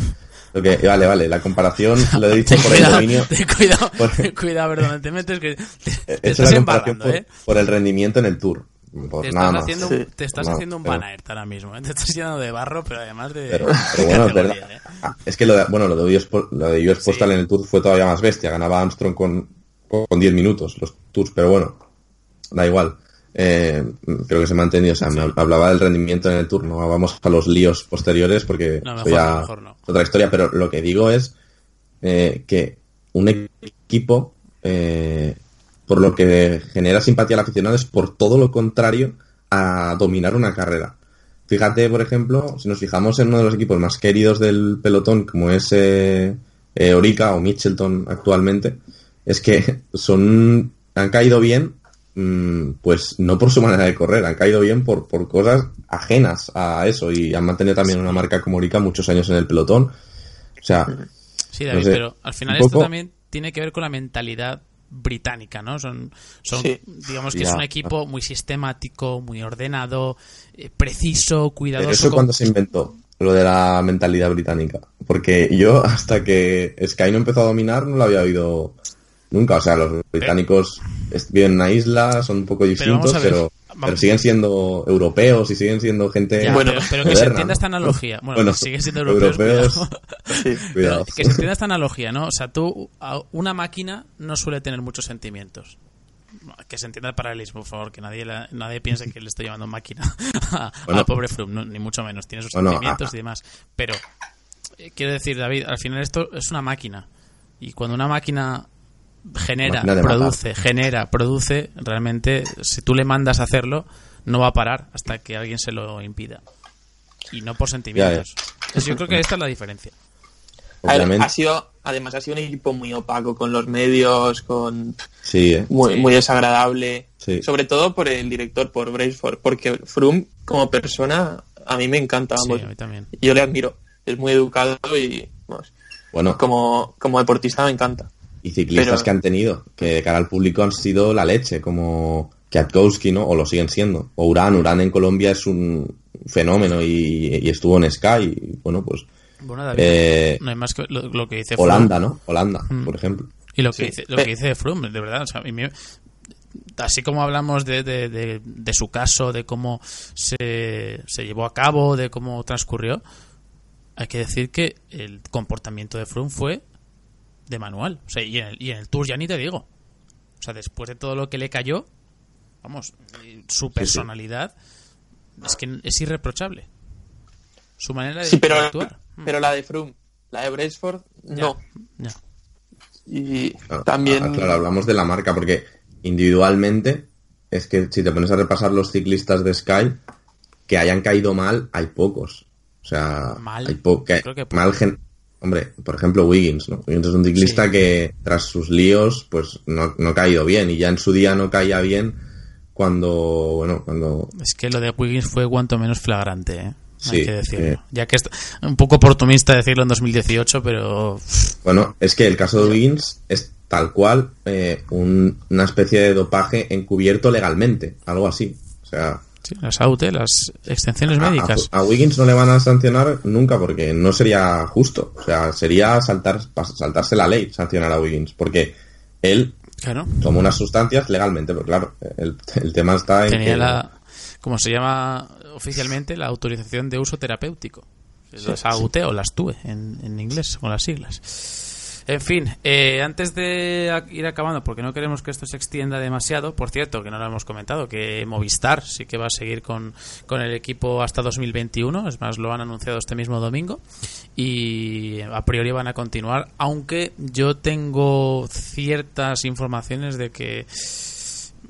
Speaker 3: Lo que, vale, vale, la comparación lo he dicho
Speaker 2: Ten
Speaker 3: por el dominio.
Speaker 2: ten cuidado,
Speaker 3: por-
Speaker 2: ten cuidado, perdón, te metes que te, te
Speaker 3: He hecho
Speaker 2: estás
Speaker 3: la comparación
Speaker 2: embarrando,
Speaker 3: por,
Speaker 2: ¿eh?
Speaker 3: por el rendimiento en el Tour. Por
Speaker 2: Te
Speaker 3: nada
Speaker 2: estás,
Speaker 3: más.
Speaker 2: haciendo,
Speaker 4: Sí.
Speaker 2: te estás
Speaker 3: No,
Speaker 2: haciendo un
Speaker 3: pero-
Speaker 2: ahora mismo, ¿eh? te estás llenando de barro, pero además de...
Speaker 3: Pero, pero bueno, es verdad.
Speaker 2: ¿eh?
Speaker 3: Ah, Es que lo de, bueno, lo de US, lo de US Postal
Speaker 2: Sí.
Speaker 3: en el Tour fue todavía más bestia. Ganaba Armstrong con, con 10 minutos los Tours, pero bueno, da igual. Eh, creo que se me ha entendido. O sea, me hablaba del rendimiento en el Tour. No vamos a los líos posteriores porque
Speaker 2: No, mejor no.
Speaker 3: es otra historia. Pero lo que digo es eh, que un equipo, eh, por lo que genera simpatía al aficionado, es por todo lo contrario a dominar una carrera. Fíjate, por ejemplo, si nos fijamos en uno de los equipos más queridos del pelotón, como es eh, eh, Orica o Mitchelton actualmente, es que son han caído bien, pues no por su manera de correr, han caído bien por, por cosas ajenas a eso y han mantenido también una marca como Orica muchos años en el pelotón. O sea,
Speaker 2: Sí, David,
Speaker 3: No sé,
Speaker 2: pero al final esto
Speaker 3: poco-
Speaker 2: también tiene que ver con la mentalidad británica, ¿no? Son, son
Speaker 4: Sí.
Speaker 2: digamos que es un equipo muy sistemático, muy ordenado, eh, preciso, cuidadoso.
Speaker 3: Pero eso
Speaker 2: con-
Speaker 3: cuando se inventó, lo de la mentalidad británica. Porque yo, hasta que Sky no empezó a dominar, no lo había oído nunca. O sea, los británicos est- viven en una isla, son un poco
Speaker 2: Pero
Speaker 3: distintos, pero,
Speaker 2: vamos-
Speaker 3: pero siguen siendo europeos y siguen siendo gente.
Speaker 2: Ya,
Speaker 4: Bueno,
Speaker 2: pero, pero que se
Speaker 3: moderna,
Speaker 2: entienda
Speaker 3: ¿no?
Speaker 2: esta analogía. Bueno,
Speaker 3: Bueno,
Speaker 2: que sigue siendo europeos,
Speaker 3: europeos,
Speaker 2: cuidado.
Speaker 4: Sí.
Speaker 2: Pero
Speaker 3: Cuidado.
Speaker 2: que se entienda esta analogía, ¿no? O sea, tú, una máquina no suele tener muchos sentimientos. Que se entienda el paralelismo, por favor, que nadie, la- nadie piense que le estoy llamando máquina a-
Speaker 3: Bueno.
Speaker 2: al pobre Froome, no, ni mucho menos. Tiene sus
Speaker 3: Bueno,
Speaker 2: sentimientos
Speaker 3: a-
Speaker 2: y demás. Pero, eh, quiero decir, David, al final esto es una máquina. Y cuando una máquina genera,
Speaker 3: matar.
Speaker 2: produce, genera, produce, realmente, si tú le mandas a hacerlo, no va a parar hasta que alguien se lo impida. Y no por sentimientos. Entonces, yo creo que esta es la diferencia.
Speaker 4: A ver, ha sido, además, ha sido un equipo muy opaco con los medios, con
Speaker 3: Sí, ¿eh?
Speaker 4: muy,
Speaker 2: Sí.
Speaker 4: muy desagradable.
Speaker 3: Sí.
Speaker 4: Sobre todo por el director, por Braceford, porque Froome, como persona, a mí me encanta.
Speaker 2: Sí,
Speaker 4: vamos.
Speaker 2: a mí también.
Speaker 4: Yo le admiro. Es muy educado y, vamos,
Speaker 3: Bueno,
Speaker 4: como, como deportista me encanta.
Speaker 3: Y ciclistas
Speaker 4: pero-
Speaker 3: que han tenido, que de cara al público han sido la leche, como Kwiatkowski, ¿no? O lo siguen siendo. O Urán, Urán en Colombia es un fenómeno y, y estuvo en Sky. Y, bueno, pues
Speaker 2: Bueno, David,
Speaker 3: Eh,
Speaker 2: no hay más que lo, lo que dice
Speaker 3: Holanda,
Speaker 2: Froome.
Speaker 3: ¿no? Holanda,
Speaker 2: Mm.
Speaker 3: por ejemplo.
Speaker 2: Y lo que,
Speaker 4: Sí.
Speaker 2: dice, lo que dice de Froome, de verdad. o sea, a mí me- así como hablamos de, de, de- de su caso, de cómo se, se llevó a cabo, de cómo transcurrió, hay que decir que el comportamiento de Froome fue de manual. O sea, y en, el, y en el Tour ya ni te digo. O sea, después de todo lo que le cayó, vamos, su personalidad es que es irreprochable. Su manera de,
Speaker 4: Sí, pero,
Speaker 2: de actuar.
Speaker 4: Pero la de Froome, la de Braceford, no.
Speaker 2: Ya.
Speaker 4: Y
Speaker 3: Ah,
Speaker 4: también...
Speaker 3: ah, claro, hablamos de la marca, porque individualmente es que si te pones a repasar los ciclistas de Sky que hayan caído mal, hay pocos. O sea,
Speaker 2: Mal.
Speaker 3: hay po- que-
Speaker 2: Creo que
Speaker 3: mal gen- Hombre, por ejemplo, Wiggins, ¿no? Wiggins es un ciclista
Speaker 2: Sí.
Speaker 3: que tras sus líos, pues no, no ha caído bien y ya en su día no caía bien cuando, bueno, cuando
Speaker 2: Es que lo de Wiggins fue cuanto menos flagrante, ¿eh?
Speaker 3: Sí,
Speaker 2: Hay que decirlo.
Speaker 3: eh.
Speaker 2: Ya que es un poco oportunista decirlo en 2018, pero
Speaker 3: Bueno, es que el caso de Wiggins es tal cual eh, un- una especie de dopaje encubierto legalmente, algo así. O sea,
Speaker 2: sí, las AUTE, las extensiones médicas.
Speaker 3: a- a Wiggins no le van a sancionar nunca porque no sería justo. O sea, sería saltar, saltarse la ley sancionar a Wiggins porque él
Speaker 2: Claro.
Speaker 3: tomó unas sustancias legalmente, pero claro, el, el tema está en
Speaker 2: Tenía
Speaker 3: que
Speaker 2: la, como se llama oficialmente, la autorización de uso terapéutico. Las AUT o las TUE en, en inglés, con las siglas. En fin, eh, antes de ir acabando, porque no queremos que esto se extienda demasiado, por cierto, que no lo hemos comentado, que Movistar sí que va a seguir con, con el equipo hasta 2021, es más, lo han anunciado este mismo domingo, y a priori van a continuar, aunque yo tengo ciertas informaciones de que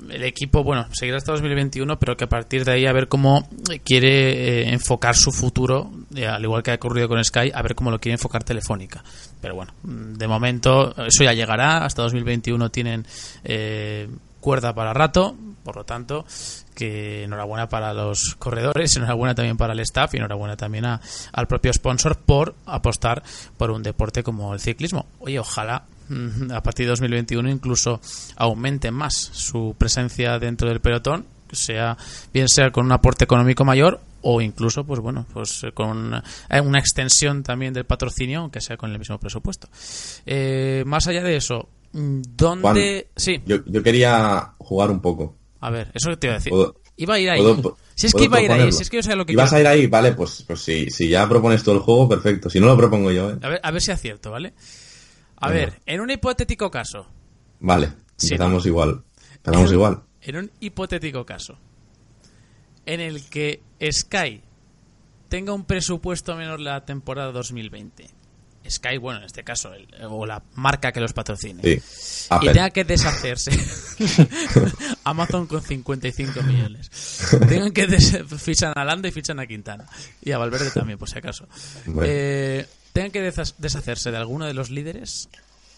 Speaker 2: el equipo, bueno, seguirá hasta 2021, pero que a partir de ahí a ver cómo quiere eh, enfocar su futuro, eh, al igual que ha ocurrido con Sky, a ver cómo lo quiere enfocar Telefónica. Pero bueno, mm, de momento eso ya llegará, hasta 2021 tienen eh, cuerda para rato, por lo tanto, que enhorabuena para los corredores, enhorabuena también para el staff y enhorabuena también a- al propio sponsor por apostar por un deporte como el ciclismo. Oye, ojalá a partir de 2021 incluso aumente más su presencia dentro del pelotón sea bien sea con un aporte económico mayor o incluso pues bueno pues eh, con eh, una extensión también del patrocinio aunque sea con el mismo presupuesto Eh, más allá de eso
Speaker 3: Juan,
Speaker 2: dónde sí
Speaker 3: yo, yo quería jugar un poco.
Speaker 2: a ver eso que te iba a decir
Speaker 3: ¿Puedo-
Speaker 2: iba a ir ahí
Speaker 3: puedo-
Speaker 2: si es que iba a ir ahí si es que yo sé lo que
Speaker 3: ¿Y vas
Speaker 2: quiero-
Speaker 3: a ir ahí? Vale, pues, pues si, si ya propones todo el juego, perfecto. Si no lo propongo yo, ¿eh?
Speaker 2: a ver a ver si acierto vale a
Speaker 3: Venga.
Speaker 2: ver en un hipotético caso
Speaker 3: Vale,
Speaker 2: Sí,
Speaker 3: empezamos igual. Empezamos
Speaker 2: En-
Speaker 3: igual.
Speaker 2: En un hipotético caso en el que Sky tenga un presupuesto menor la temporada 2020. Sky, bueno, en este caso, el- o la marca que los patrocine.
Speaker 3: Sí.
Speaker 2: Y tenga que deshacerse. Amazon con 55 millones. Tengan que fichan a Lando y fichan a Quintana. Y a Valverde también, por si acaso.
Speaker 3: Bueno.
Speaker 2: Eh, tengan que deshacerse de alguno de los líderes.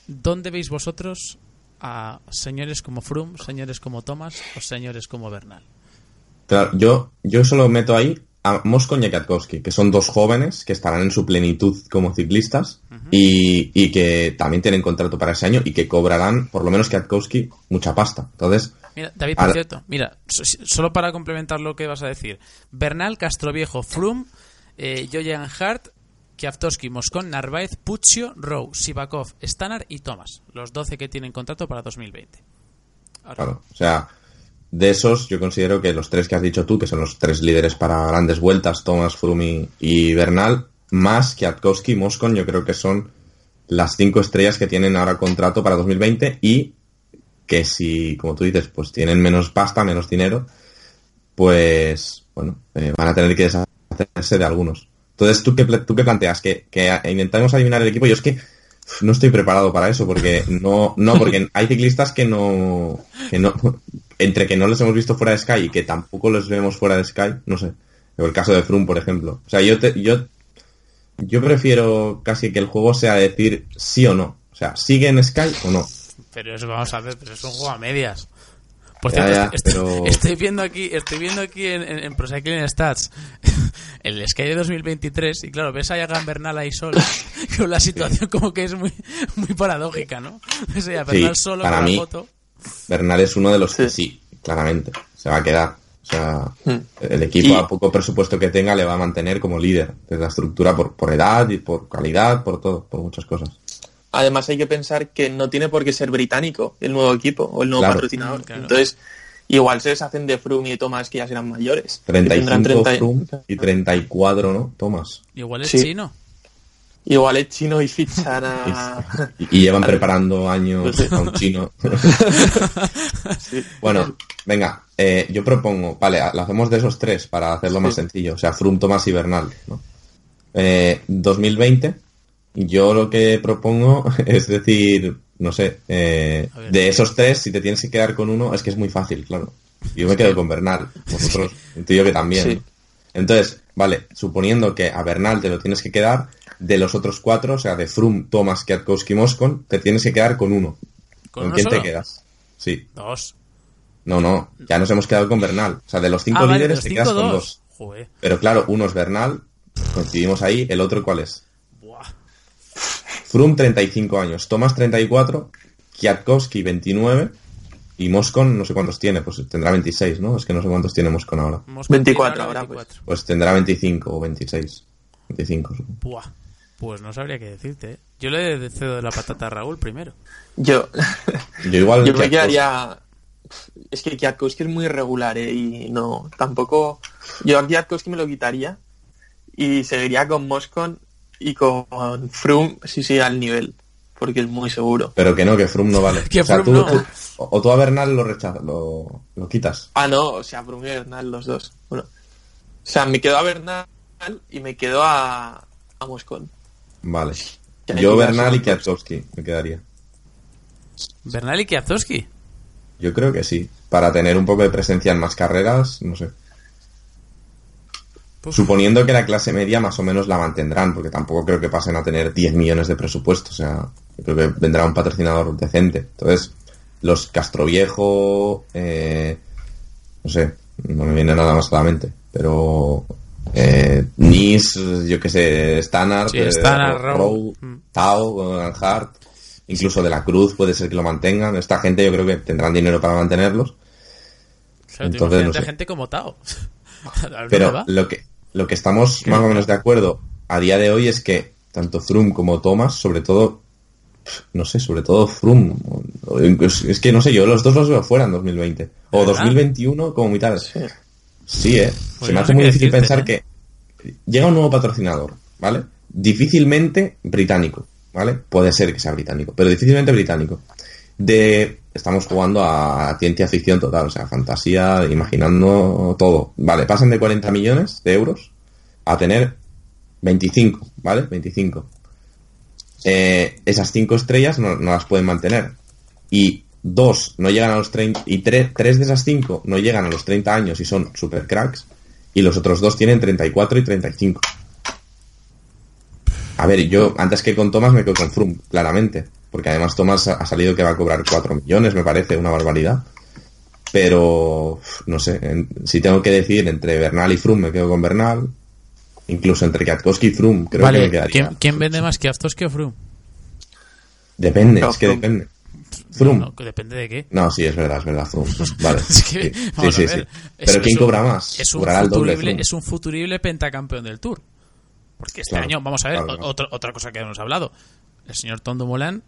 Speaker 2: ¿Dónde veis vosotros a señores como Froome, señores como Thomas o señores como Bernal?
Speaker 3: Claro, yo, yo solo meto ahí a Moscon y a Kwiatkowski, que son dos jóvenes que estarán en su plenitud como ciclistas y, y que también tienen contrato para ese año y que cobrarán, por lo menos Kwiatkowski, mucha pasta. Entonces,
Speaker 2: Mira, David, por
Speaker 3: Ahora-
Speaker 2: cierto, mira, solo para complementar lo que vas a decir. Bernal, Castroviejo, Froome, eh, Jojan Hart, Kwiatkowski, Moscón, Narváez, Puccio, Rowe, Sivakov, Stannard y Thomas. Los 12 que tienen contrato para 2020. Ahora,
Speaker 3: claro, o sea, de esos yo considero que los tres que has dicho tú, que son los tres líderes para grandes vueltas, Thomas, Froome y Bernal, más Kwiatkowski y Moscon, yo creo que son las cinco estrellas que tienen ahora contrato para 2020 y que si, como tú dices, pues tienen menos pasta, menos dinero, pues, bueno, eh, van a tener que deshacerse de algunos. Entonces, ¿tú qué, tú qué planteas? ¿Que, que intentamos adivinar el equipo? Yo es que no estoy preparado para eso, porque no, no, porque hay ciclistas que no, que no, entre que no los hemos visto fuera de Sky y que tampoco los vemos fuera de Sky, no sé. El caso de Froome, por ejemplo. O sea, yo te, yo, yo prefiero casi que el juego sea decir sí o no. O sea, ¿sigue en Sky o no?
Speaker 2: Pero eso vamos a ver, pero es un juego a medias. Por cierto,
Speaker 3: ya,
Speaker 2: estoy,
Speaker 3: pero-
Speaker 2: estoy viendo aquí, estoy viendo aquí en, en, en Stats el Sky de 2023 y claro, ves a Jagan Bernal ahí solo, con la situación como que es muy, muy paradójica, ¿no? Ves a Bernal
Speaker 3: Sí,
Speaker 2: solo
Speaker 3: para
Speaker 2: con
Speaker 3: mí-
Speaker 2: la foto.
Speaker 3: Bernal es uno de los que
Speaker 4: Sí.
Speaker 3: claramente, se va a quedar. O sea,
Speaker 4: Hmm.
Speaker 3: el equipo
Speaker 4: Y-
Speaker 3: a poco presupuesto que tenga le va a mantener como líder de la estructura por, por edad y por calidad, por todo, por muchas cosas.
Speaker 4: Además hay que pensar que no tiene por qué ser británico el nuevo equipo o el nuevo
Speaker 3: Claro.
Speaker 4: patrocinador.
Speaker 2: Mm, claro.
Speaker 4: Entonces, igual se deshacen de Froome y de Thomas que ya serán mayores. que
Speaker 3: 35
Speaker 4: tendrán 30
Speaker 3: Froome y 34, ¿no? Thomas.
Speaker 2: Igual es
Speaker 4: Sí.
Speaker 2: chino.
Speaker 4: Igual es chino y fichan a...
Speaker 3: Y, y llevan preparando años a un chino. Bueno, venga, eh, yo propongo, vale, lo hacemos de esos tres para hacerlo más sencillo, o sea, Froome, Thomas y Bernal, ¿no? Eh, 2020, yo lo que propongo es decir, no sé, eh,
Speaker 2: ver.
Speaker 3: de esos tres, si te tienes que quedar con uno, es que es muy fácil, claro. Yo me quedo con Bernal, vosotros, entiendo que también.
Speaker 4: Sí.
Speaker 3: ¿no? Entonces, vale, suponiendo que a Bernal te lo tienes que quedar, de los otros cuatro, o sea, de Froome, Thomas, Kwiatkowski, Moscon, te tienes que quedar con uno.
Speaker 2: ¿Con
Speaker 3: ¿Con,
Speaker 2: uno
Speaker 3: quién
Speaker 2: solo?
Speaker 3: te quedas? Sí.
Speaker 2: Dos.
Speaker 3: No, no, ya nos hemos quedado con Bernal. O sea, de los cinco
Speaker 2: Ah, vale,
Speaker 3: líderes
Speaker 2: los
Speaker 3: te
Speaker 2: cinco,
Speaker 3: quedas con
Speaker 2: dos.
Speaker 3: dos.
Speaker 2: Joder.
Speaker 3: Pero claro, uno es Bernal, coincidimos ahí, el otro ¿cuál es? Froome 35 años, Thomas 34, Kwiatkowski 29 y Moscon no sé cuántos tiene, pues tendrá 26, ¿no? Es que no sé cuántos tiene Moscon ahora.
Speaker 2: Moscú
Speaker 4: 24
Speaker 2: tiene
Speaker 4: ahora,
Speaker 2: 24.
Speaker 3: Pues tendrá 25 o 26. 25, supongo.
Speaker 2: Buah. Pues no sabría qué decirte. ¿eh? Yo le cedo de la patata a Raúl primero.
Speaker 4: Yo,
Speaker 3: Yo igual
Speaker 4: yo me quedaría... Es que Kwiatkowski es muy irregular, ¿eh? Y no, tampoco... Yo a Kwiatkowski me lo quitaría y seguiría con Moscon y con Froome, sí, sí, al nivel, porque es muy seguro.
Speaker 3: Pero que no, que Froome no vale.
Speaker 2: Que
Speaker 3: o sea,
Speaker 2: Froome
Speaker 3: tú,
Speaker 2: no.
Speaker 3: tú- o o tú a Bernal lo rechazas, lo, lo quitas.
Speaker 4: Ah, no, o sea, Froome y Bernal, los dos. Bueno, o sea, me quedo a Bernal y me quedo a, a Moscon.
Speaker 3: Vale. Yo Bernal y. Kwiatkowski me quedaría.
Speaker 2: Bernal y Kwiatkowski.
Speaker 3: Yo creo que sí. Para tener un poco de presencia en más carreras, no sé.
Speaker 2: Uf.
Speaker 3: Suponiendo que la clase media más o menos la mantendrán, porque tampoco creo que pasen a tener 10 millones de presupuesto. O sea, yo creo que vendrá un patrocinador decente. Entonces, los Castroviejo, eh, no sé, no me viene nada más a la mente. Pero eh, Nis, yo que sé, Stannard,
Speaker 2: Sí,
Speaker 3: eh,
Speaker 2: Stannard,
Speaker 3: Rowe,
Speaker 2: Rowe. Mm.
Speaker 3: Tao, Hart, incluso de la Cruz puede ser que lo mantengan. Esta gente yo creo que tendrán dinero para mantenerlos. Entonces, no sé.
Speaker 2: gente como Tao. ¿A dónde
Speaker 3: Pero lo que, lo que estamos más o menos de acuerdo a día de hoy es que tanto Froome como Thomas, sobre todo, no sé, sobre todo Froome, es que no sé, yo los dos los veo fuera en 2020. O
Speaker 2: ¿Verdad?
Speaker 3: 2021 como mitad.
Speaker 4: Sí.
Speaker 3: Sí, eh.
Speaker 2: Pues
Speaker 3: Se me hace muy difícil
Speaker 2: decirte,
Speaker 3: pensar
Speaker 2: ¿eh?
Speaker 3: que llega un nuevo patrocinador, ¿vale? Difícilmente británico, ¿vale? Puede ser que sea británico, pero difícilmente británico. De estamos jugando a ciencia ficción total, o sea, fantasía, imaginando todo. Vale, pasan de 40 millones de euros a tener 25, ¿vale? 25. Eh, esas cinco estrellas no, las pueden mantener. Y dos no llegan a los 30, y tres, de esas cinco no llegan a los 30 años y son super cracks, y los otros dos tienen 34 y 35. A ver, yo antes que con Thomas me quedo con Froome, claramente. Porque además Thomas ha salido que va a cobrar 4 millones, me parece, una barbaridad. Pero, no sé, en- si tengo que decir entre Bernal y Froome, me quedo con Bernal. Incluso entre Kwiatkowski y Froome, creo que me quedaría.
Speaker 2: ¿quién, quién vende más Kwiatkowski o Froome?
Speaker 3: Depende,
Speaker 4: No,
Speaker 3: es que depende. Froome.
Speaker 2: No, que depende de qué.
Speaker 3: No, sí, es verdad, es verdad, Froome. Vale.
Speaker 2: Es que,
Speaker 3: sí,
Speaker 2: vamos
Speaker 3: sí,
Speaker 2: a ver,
Speaker 3: sí.
Speaker 2: es-
Speaker 3: Pero ¿quién
Speaker 2: es un-
Speaker 3: cobra más?
Speaker 2: Es un, futurible, es un futurible pentacampeón del Tour. Porque este
Speaker 3: Claro,
Speaker 2: año, vamos a ver,
Speaker 3: claro, claro.
Speaker 2: otra, otra cosa que hemos hablado. El señor Tom Dumoulin,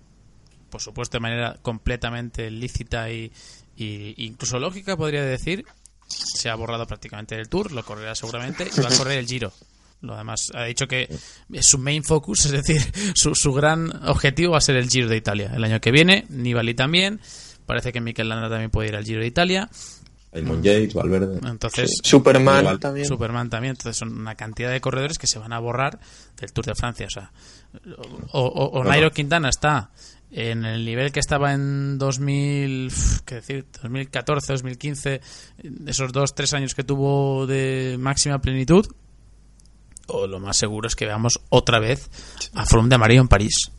Speaker 2: por supuesto, de manera completamente lícita y, y incluso lógica, podría decir, se ha borrado prácticamente del Tour, lo correrá seguramente y va a correr el Giro. Lo demás, ha dicho que es su main focus, es decir, su, su gran objetivo va a ser el Giro de Italia. El año que viene, Nibali también, parece que Mikel Landa también puede ir al Giro de Italia.
Speaker 3: Raymond Yates, Valverde.
Speaker 2: Entonces,
Speaker 4: Superman
Speaker 3: Igual.
Speaker 4: también.
Speaker 2: Superman también. Entonces son una cantidad de corredores que se van a borrar del Tour de Francia. O sea, o, o- o
Speaker 3: No,
Speaker 2: Nairo. Quintana está en el nivel que estaba en 2000, uf, qué decir, 2014, 2015, esos dos, tres años que tuvo de máxima plenitud. O lo más seguro es que veamos otra vez a Froome de amarillo en París.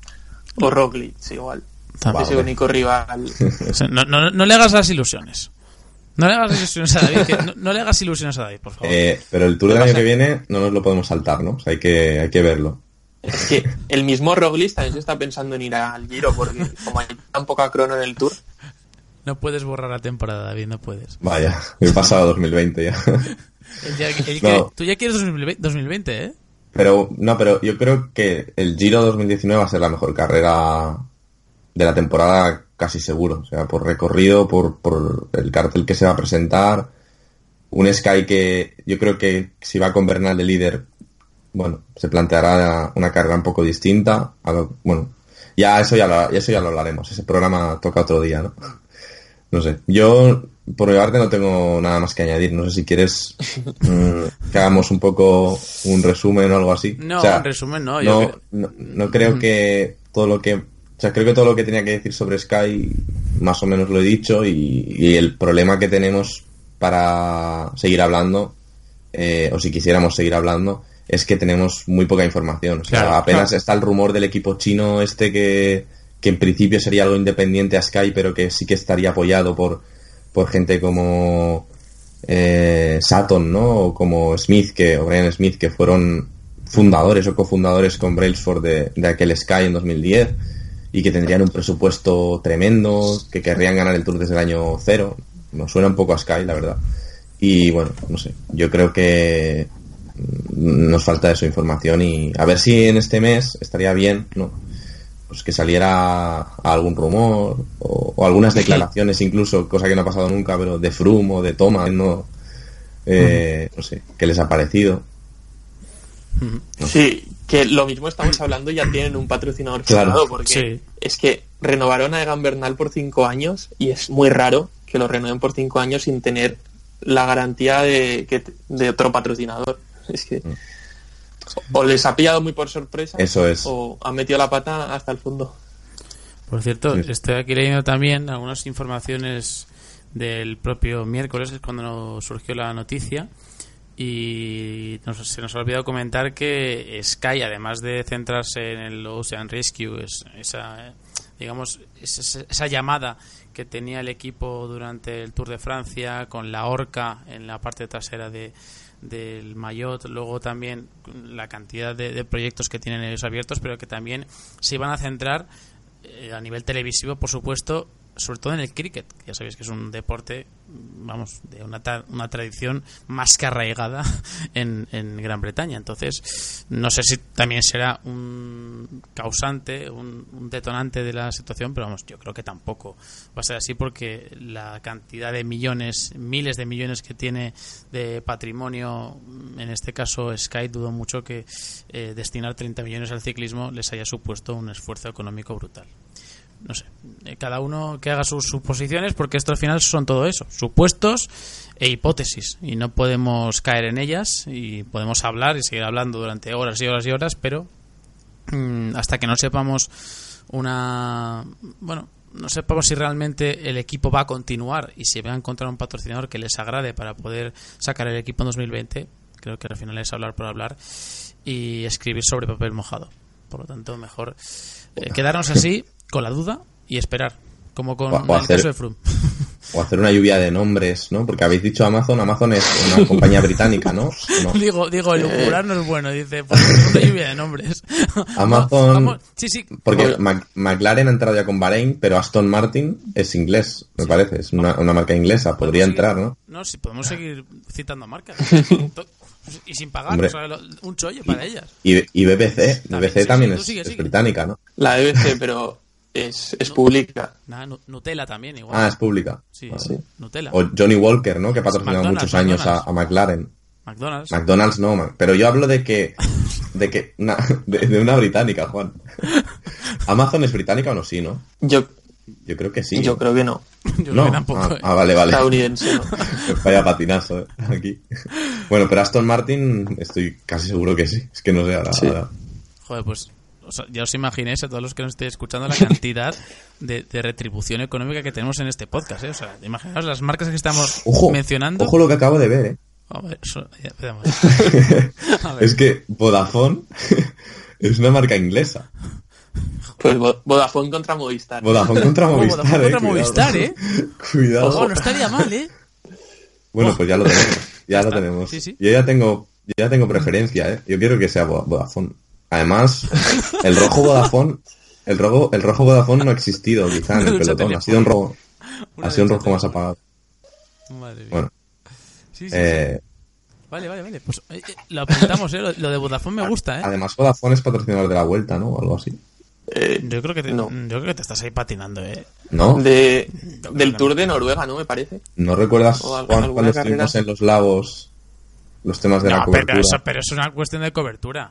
Speaker 4: O Roglic, igual.
Speaker 2: También.
Speaker 4: Ese único rival.
Speaker 2: No, no- no le hagas las ilusiones. No le hagas ilusiones a David. que- no, no le hagas ilusiones a David, por favor.
Speaker 3: Eh, pero el Tour
Speaker 4: ¿Qué
Speaker 3: del año que viene no nos lo podemos saltar, ¿no? O sea, hay que, hay que verlo.
Speaker 4: Es que el mismo Roglic también se está pensando en ir al Giro porque como hay tan poca crono en el Tour,
Speaker 2: No puedes borrar la temporada, David, no puedes.
Speaker 3: Vaya, he pasado 2020 ya.
Speaker 2: Ya- él
Speaker 3: No.
Speaker 2: que- Tú ya quieres 2020, 2020, ¿eh?
Speaker 3: Pero, no, pero yo creo que el Giro 2019 va a ser la mejor carrera de la temporada casi seguro. O sea, por recorrido, por, por el cartel que se va a presentar. Un Sky que yo creo que si va con Bernal de líder, bueno, se planteará una carrera un poco distinta. A lo- bueno, ya eso ya, lo, eso ya lo hablaremos. Ese programa toca otro día, ¿no? No sé. Yo, por mi parte, no tengo nada más que añadir. No sé si quieres mm, que hagamos un poco un resumen o algo así.
Speaker 2: No,
Speaker 3: O sea,
Speaker 2: en resumen, no. yo
Speaker 3: no,
Speaker 2: creo-
Speaker 3: no, no creo que todo lo que... O sea, creo que todo lo que tenía que decir sobre Sky más o menos lo he dicho y, y el problema que tenemos para seguir hablando, eh, o si quisiéramos seguir hablando, es que tenemos muy poca información. O sea,
Speaker 2: Claro,
Speaker 3: apenas
Speaker 2: claro.
Speaker 3: está el rumor del equipo chino este que, que en principio sería algo independiente a Sky, pero que sí que estaría apoyado por, por gente como eh, Saturn, ¿no? O como Smith, que, o Brian Smith, que fueron fundadores o cofundadores con Brailsford de, de aquel Sky en 2010 y que tendrían un presupuesto tremendo, que querrían ganar el Tour desde el año cero. Nos suena un poco a Sky, la verdad. Y bueno, no sé, yo creo que nos falta eso, información y a ver si en este mes estaría bien, ¿no? Pues que saliera algún rumor o, o algunas declaraciones incluso, cosa que no ha pasado nunca, pero de Froome o de Thomas, ¿no? Eh, No sé, ¿qué les ha parecido?
Speaker 4: sí, que lo mismo estamos hablando ya tienen un patrocinador
Speaker 3: Claro.
Speaker 4: firmado porque
Speaker 2: Sí.
Speaker 4: es que renovaron a Egan Bernal por cinco años y es muy raro que lo renueven por cinco años sin tener la garantía de, que, de otro patrocinador. Es que o les ha pillado muy por sorpresa
Speaker 3: Mm. Eso es.
Speaker 4: o han metido la pata hasta el fondo.
Speaker 2: Por cierto,
Speaker 3: Sí.
Speaker 2: estoy aquí leyendo también algunas informaciones del propio miércoles, es cuando nos surgió la noticia. Y nos- se nos ha olvidado comentar que Sky, además de centrarse en el Ocean Rescue, es, esa, digamos, es- es- esa llamada que tenía el equipo durante el Tour de Francia con la horca en la parte trasera de, del Mayotte, luego también la cantidad de, de proyectos que tienen ellos abiertos, pero que también se iban a centrar eh, a nivel televisivo, por supuesto, sobre todo en el cricket, ya sabéis que es un deporte, vamos, de una, ta- una tradición más que arraigada en, en Gran Bretaña. Entonces, no sé si también será un causante, un, un detonante de la situación, pero vamos, yo creo que tampoco va a ser así porque la cantidad de millones, miles de millones que tiene de patrimonio, en este caso Sky, dudo mucho que eh, destinar 30 millones al ciclismo les haya supuesto un esfuerzo económico brutal no sé, eh, cada uno que haga sus suposiciones, porque esto al final son todo eso, supuestos e hipótesis, y no podemos caer en ellas, y podemos hablar y seguir hablando durante horas y horas y horas, pero mm, hasta que no sepamos una, bueno, no sepamos si realmente el equipo va a continuar y si va a encontrar un patrocinador que les agrade para poder sacar el equipo en 2020, creo que al final es hablar por hablar y escribir sobre papel mojado. Por lo tanto, mejor eh, quedarnos así con la duda y esperar, como con
Speaker 3: O- o
Speaker 2: el
Speaker 3: hacer-
Speaker 2: caso de Froome.
Speaker 3: O hacer una lluvia de nombres, ¿no? Porque habéis dicho Amazon, Amazon es una compañía británica, ¿no? No.
Speaker 2: digo, digo, el lucular no es bueno, dice, pues una lluvia de nombres.
Speaker 3: Amazon-
Speaker 2: Vamos- sí, sí,
Speaker 3: Porque Mac- McLaren ha entrado ya con Bahrein, pero Aston Martin es inglés, me parece. Es una, una marca inglesa, podría entrar, ¿no?
Speaker 2: No, sí, podemos seguir citando marcas. Y sin pagar,
Speaker 3: Hombre.
Speaker 2: o sea, un chollo para ellas.
Speaker 3: Y, y BBC,
Speaker 2: También,
Speaker 3: BBC
Speaker 2: sí, sí,
Speaker 3: también es,
Speaker 2: sigue,
Speaker 3: es
Speaker 2: sigue.
Speaker 3: británica, ¿no?
Speaker 4: La BBC, pero es, es pública.
Speaker 2: Nada, Nu- Nutella también, igual.
Speaker 3: Ah, es pública.
Speaker 2: sí,
Speaker 3: Vale.
Speaker 2: Nutella.
Speaker 3: O Johnny Walker, ¿no? Que ha patrocinado
Speaker 2: McDonald's,
Speaker 3: muchos años a,
Speaker 2: McDonald's.
Speaker 3: a McLaren.
Speaker 2: McDonald's.
Speaker 3: McDonald's no, man. pero yo hablo de que de que una, de, de una británica, Juan. Amazon es británica o no, sí, ¿no?
Speaker 4: Yo,
Speaker 3: Yo creo que sí.
Speaker 4: yo creo que no.
Speaker 2: Yo creo
Speaker 3: no.
Speaker 2: que tampoco.
Speaker 3: ah,
Speaker 2: eh.
Speaker 3: ah, vale, vale.
Speaker 4: Estadounidense, ¿no?
Speaker 3: Vaya patinazo eh, aquí. Bueno, pero Aston Martin estoy casi seguro que sí. Es que no sé ahora.
Speaker 4: Sí.
Speaker 3: ahora.
Speaker 2: Joder, pues o sea, ya os imaginéis a todos los que nos estéis escuchando la cantidad de, de retribución económica que tenemos en este podcast. ¿eh? O sea, imaginaos las marcas que estamos
Speaker 3: Ojo,
Speaker 2: mencionando.
Speaker 3: ojo lo que acabo de ver, ¿eh?
Speaker 2: A ver, eso- ya, veamos. A ver.
Speaker 3: Es que Vodafone es una marca inglesa.
Speaker 4: Pues Vo- Vodafone contra Movistar.
Speaker 3: Vodafone contra Movistar,
Speaker 2: Vodafone
Speaker 3: eh.
Speaker 2: contra
Speaker 3: cuidado.
Speaker 2: Movistar, ¿eh?
Speaker 3: Cuidado.
Speaker 2: Ojo, no estaría mal, ¿eh?
Speaker 3: Bueno, pues ya lo tenemos. Ya lo
Speaker 2: está.
Speaker 3: tenemos.
Speaker 2: Sí, sí.
Speaker 3: Yo ya tengo, yo ya tengo preferencia, ¿eh? Yo quiero que sea Vo- Vodafone. Además, el rojo Vodafone, el rojo, el rojo Vodafone no ha existido quizá en el pelotón. Ha sido un rojo, ha sido un rojo más apagado.
Speaker 2: Madre mía.
Speaker 3: Bueno,
Speaker 2: Sí, sí, sí.
Speaker 3: eh,
Speaker 2: Vale, vale, vale. Pues eh, eh, lo apuntamos, ¿eh? Lo, lo de Vodafone me gusta, ¿eh?
Speaker 3: además Vodafone es patrocinador de la vuelta, ¿no? O algo así.
Speaker 4: Eh,
Speaker 2: Yo creo que te,
Speaker 4: No.
Speaker 2: yo creo que te estás ahí patinando, ¿eh?
Speaker 3: ¿No?
Speaker 4: de, del Tour de Noruega, ¿no? Me parece.
Speaker 3: ¿No recuerdas Juan, cuando
Speaker 4: carrera.
Speaker 3: estuvimos en los lagos los temas de la cobertura?
Speaker 2: pero eso, pero es una cuestión de cobertura.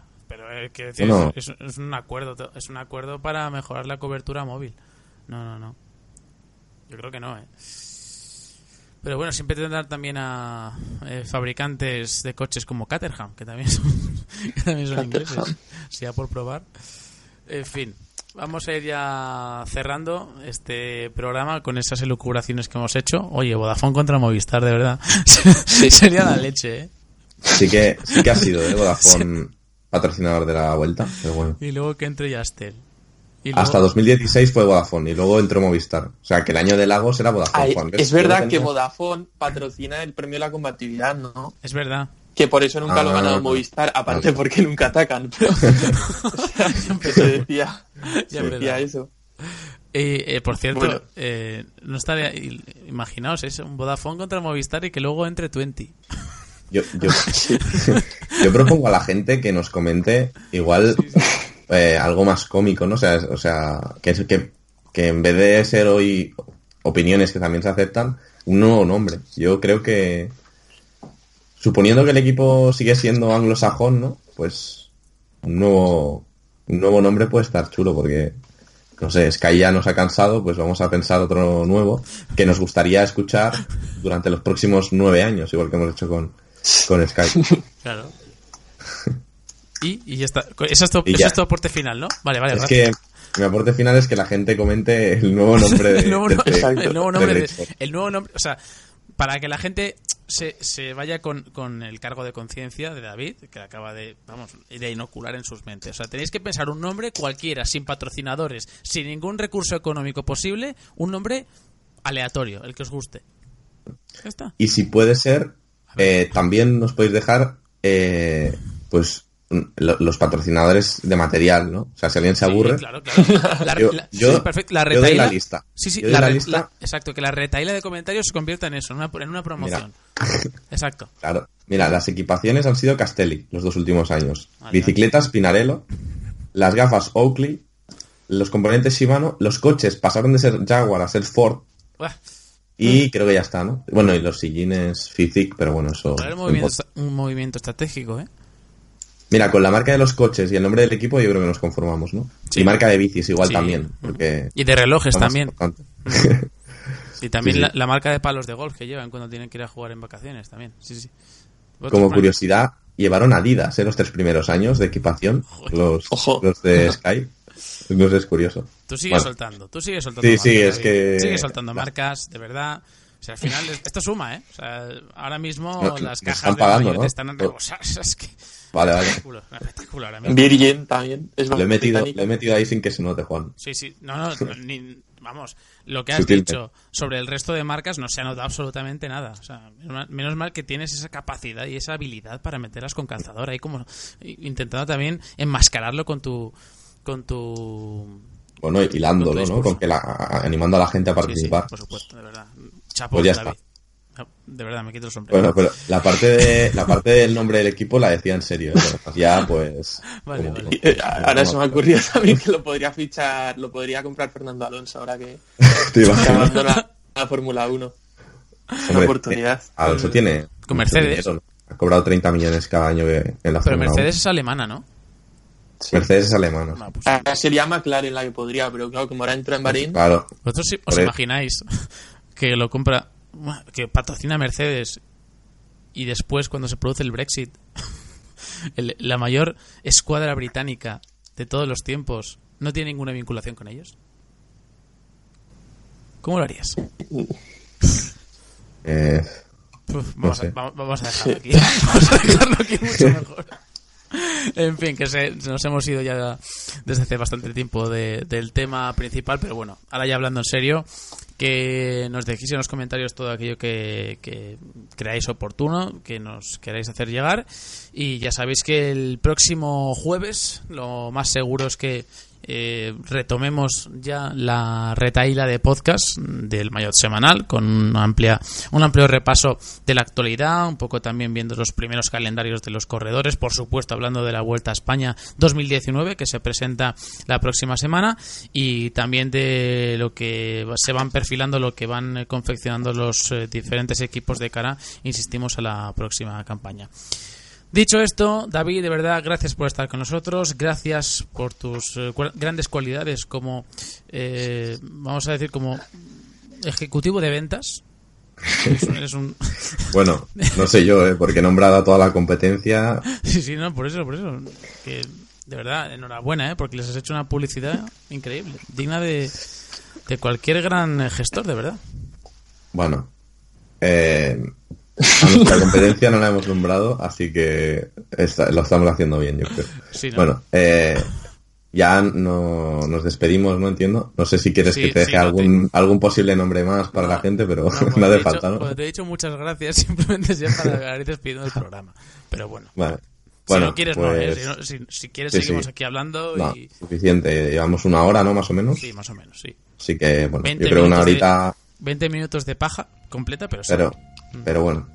Speaker 2: Eh, quiero decir,
Speaker 3: Bueno.
Speaker 2: es, es un acuerdo, es un acuerdo para mejorar la cobertura móvil. No, no, no. Yo creo que no, ¿eh? Pero bueno, siempre tendrán también a eh, fabricantes de coches como Caterham, que también son, que también son ingleses. Si ya por probar. En fin, vamos a ir ya cerrando este programa con esas elucubraciones que hemos hecho. Oye, Vodafone contra Movistar, de verdad. Sería la leche, ¿eh?
Speaker 3: Sí que, sí que ha sido, ¿eh? Vodafone patrocinador de la vuelta, pero bueno.
Speaker 2: Y luego que entre Yastel. Y luego-
Speaker 3: Hasta 2016 fue Vodafone y luego entró Movistar. O sea, que el año de Lagos era Vodafone.
Speaker 4: Ay,
Speaker 3: Juan. ¿Ves?
Speaker 4: es
Speaker 3: lo
Speaker 4: verdad
Speaker 3: tenía-
Speaker 4: que Vodafone patrocina el premio a la combatividad, ¿no?
Speaker 2: Es verdad.
Speaker 4: Que por eso nunca lo ha
Speaker 3: Ah,
Speaker 4: ganado
Speaker 3: no.
Speaker 4: Movistar, aparte porque nunca atacan. Pero, o sea, que se decía, se eso.
Speaker 2: Eh, eh, por cierto,
Speaker 4: Bueno.
Speaker 2: eh, no estaría. Imaginaos, es un Vodafone contra Movistar y que luego entre 20.
Speaker 3: Yo, yo, yo propongo a la gente que nos comente igual eh, algo más cómico, ¿no? O sea, es- o sea que, es- que, que en vez de ser hoy opiniones que también se aceptan, un nuevo nombre. Yo creo que, suponiendo que el equipo sigue siendo anglosajón, ¿no? Pues un nuevo, un nuevo nombre puede estar chulo porque, no sé, Sky ya nos ha cansado, pues vamos a pensar otro nuevo que nos gustaría escuchar durante los próximos nueve años, igual que hemos hecho con, con Sky.
Speaker 2: Claro. Y, y ya está. Eso es, tu,
Speaker 3: Y
Speaker 2: eso
Speaker 3: ya.
Speaker 2: es tu aporte final, ¿no? Vale, vale.
Speaker 3: Es
Speaker 2: gracias.
Speaker 3: que mi aporte final es que la gente comente el nuevo nombre de,
Speaker 2: el, nuevo,
Speaker 3: de-
Speaker 2: no-
Speaker 4: Exacto.
Speaker 2: el nuevo nombre. de- el nuevo nombre. O sea, para que la gente se, se vaya con, con el cargo de conciencia de David, que acaba de, vamos, de inocular en sus mentes. O sea, tenéis que pensar un nombre cualquiera, sin patrocinadores, sin ningún recurso económico posible, un nombre aleatorio, el que os guste. Ya está.
Speaker 3: Y si puede ser, eh, también nos podéis dejar, eh, pues, lo- los patrocinadores de material, ¿no? O sea, si alguien se aburre,
Speaker 2: Sí, claro, claro. La,
Speaker 3: Yo-
Speaker 2: la-
Speaker 3: yo-
Speaker 2: sí, perfecto. La
Speaker 3: yo doy la lista.
Speaker 2: Sí, sí, la,
Speaker 3: lista.
Speaker 2: exacto, que la retaíla de comentarios se convierta en eso, en una, en una promoción. Exacto.
Speaker 3: Claro. Mira, las equipaciones han sido Castelli los dos últimos años.
Speaker 2: Vale,
Speaker 3: Bicicletas Pinarello, las gafas Oakley, los componentes Shimano, los coches pasaron de ser Jaguar a ser Ford
Speaker 2: Buah,
Speaker 3: y creo que ya está, ¿no? Bueno, y los sillines Fizik, pero bueno, eso...
Speaker 2: Era un movimiento, un movimiento estratégico, ¿eh?
Speaker 3: Mira, con la marca de los coches y el nombre del equipo yo creo que nos conformamos, ¿no?
Speaker 2: Sí.
Speaker 3: Y marca de bicis igual
Speaker 2: Sí.
Speaker 3: también, porque...
Speaker 2: Y de relojes también.
Speaker 3: importante.
Speaker 2: Y también
Speaker 3: Sí.
Speaker 2: La, la marca de palos de golf que llevan cuando tienen que ir a jugar en vacaciones también. Sí, sí.
Speaker 3: Como curiosidad, llevaron Adidas, ¿eh? Los tres primeros años de equipación, los,
Speaker 4: Ojo.
Speaker 3: los de Sky. No sé, es curioso.
Speaker 2: Tú sigues
Speaker 3: Bueno.
Speaker 2: soltando, tú sigues soltando
Speaker 3: Sí,
Speaker 2: marcas.
Speaker 3: sí, es que-
Speaker 2: Sigues soltando marcas, de verdad. O sea, al final, es- esto suma, ¿eh? O sea, ahora mismo
Speaker 3: No,
Speaker 2: las cajas
Speaker 3: están
Speaker 2: de
Speaker 3: pagando, ¿no?
Speaker 2: están a rebosar. Es que...
Speaker 3: Vale, vale.
Speaker 2: Espectáculo, espectáculo ahora mismo.
Speaker 4: Virgin también. Es
Speaker 3: Lo he metido, lo he metido ahí sin que se note, Juan.
Speaker 2: Sí, sí, no, no, ni- vamos, lo que has dicho sobre el resto de marcas no se ha notado absolutamente nada. O sea, menos mal, menos mal que tienes esa capacidad y esa habilidad para meterlas con calzador ahí como intentando también enmascararlo con tu con tu
Speaker 3: Bueno, hilándolo, ¿no? Con que la, animando a la gente a
Speaker 2: sí, sí,
Speaker 3: participar.
Speaker 2: por supuesto, de verdad. Chapo,
Speaker 3: Pues ya
Speaker 2: David.
Speaker 3: está.
Speaker 2: No, De verdad, me quito el sombrero.
Speaker 3: Bueno, pero la parte de la parte del nombre del equipo la decía en serio. ¿eh? Ya, pues.
Speaker 2: Vale,
Speaker 3: como-
Speaker 2: vale.
Speaker 4: Eh, Ahora se me ha ocurrido también que lo podría fichar, lo podría comprar Fernando Alonso ahora que,
Speaker 3: Te
Speaker 4: que abandona la Fórmula 1. Una
Speaker 3: Hombre,
Speaker 4: oportunidad.
Speaker 3: eh, Alonso tiene.
Speaker 2: Con Mercedes.
Speaker 3: dinero, ¿no? Ha cobrado 30 millones cada año en la
Speaker 2: Pero
Speaker 3: Fórmula
Speaker 2: Mercedes es alemana, ¿no?
Speaker 3: 1. Mercedes es alemana.
Speaker 2: No, pues,
Speaker 4: Ah, Sería McLaren la que podría, pero claro, como ahora entra en Bahrein,
Speaker 3: Claro.
Speaker 2: ¿Vosotros sí- os imagináis que lo compra, que patrocina Mercedes y después cuando se produce el Brexit, el- la mayor escuadra británica de todos los tiempos no tiene ninguna vinculación con ellos? ¿Cómo lo harías?
Speaker 3: Eh,
Speaker 2: Uf, vamos,
Speaker 3: sé.
Speaker 2: a, vamos- vamos a dejarlo aquí. Vamos a dejarlo aquí mucho mejor. En fin, que se, nos hemos ido ya desde hace bastante tiempo de- del tema principal, pero bueno, ahora ya hablando en serio, que nos dejéis en los comentarios todo aquello que, que creáis oportuno, que nos queráis hacer llegar. Y ya sabéis que el próximo jueves lo más seguro es que eh, retomemos ya la retaíla de podcast del Mayotte semanal con una amplia, un amplio repaso de la actualidad, un poco también viendo los primeros calendarios de los corredores, por supuesto hablando de la Vuelta a España 2019 que se presenta la próxima semana y también de lo que se van perfilando, lo que van eh, confeccionando los eh, diferentes equipos de cara, insistimos, a la próxima campaña. Dicho esto, David, de verdad, gracias por estar con nosotros, gracias por tus eh, grandes cualidades como, eh, vamos a decir, como ejecutivo de ventas. Eres un- eres un-
Speaker 3: bueno, no sé yo, ¿eh? Porque he nombrado a toda la competencia.
Speaker 2: sí, sí, no, por eso, por eso. Que, de verdad, enhorabuena, ¿eh? porque les has hecho una publicidad increíble, digna de, de cualquier gran gestor, de verdad.
Speaker 3: Bueno. Eh, a nuestra competencia no la hemos nombrado, así que está- lo estamos haciendo bien, yo creo.
Speaker 2: Sí, ¿no?
Speaker 3: Bueno, eh, ya no, nos despedimos, ¿no? Entiendo. No sé si quieres
Speaker 2: Sí,
Speaker 3: que te
Speaker 2: sí,
Speaker 3: deje
Speaker 2: no,
Speaker 3: algún, algún posible nombre más para la gente, pero
Speaker 2: No,
Speaker 3: no,
Speaker 2: te
Speaker 3: hace falta, ¿no?
Speaker 2: te he dicho muchas gracias, simplemente es ya para ir despidiendo el programa. Pero bueno.
Speaker 3: Vale.
Speaker 2: Si
Speaker 3: Bueno,
Speaker 2: no quieres, no, ¿eh?
Speaker 3: pues,
Speaker 2: Si, no- si- si quieres,
Speaker 3: sí,
Speaker 2: seguimos
Speaker 3: sí.
Speaker 2: aquí hablando
Speaker 3: no,
Speaker 2: y...
Speaker 3: suficiente. Llevamos una hora, ¿no? Más o menos.
Speaker 2: Sí, más o menos, sí.
Speaker 3: Así que, bueno,
Speaker 2: 20
Speaker 3: yo creo una
Speaker 2: minutos de-
Speaker 3: horita,
Speaker 2: 20 minutos de paja completa, pero sí.
Speaker 3: pero, pero bueno.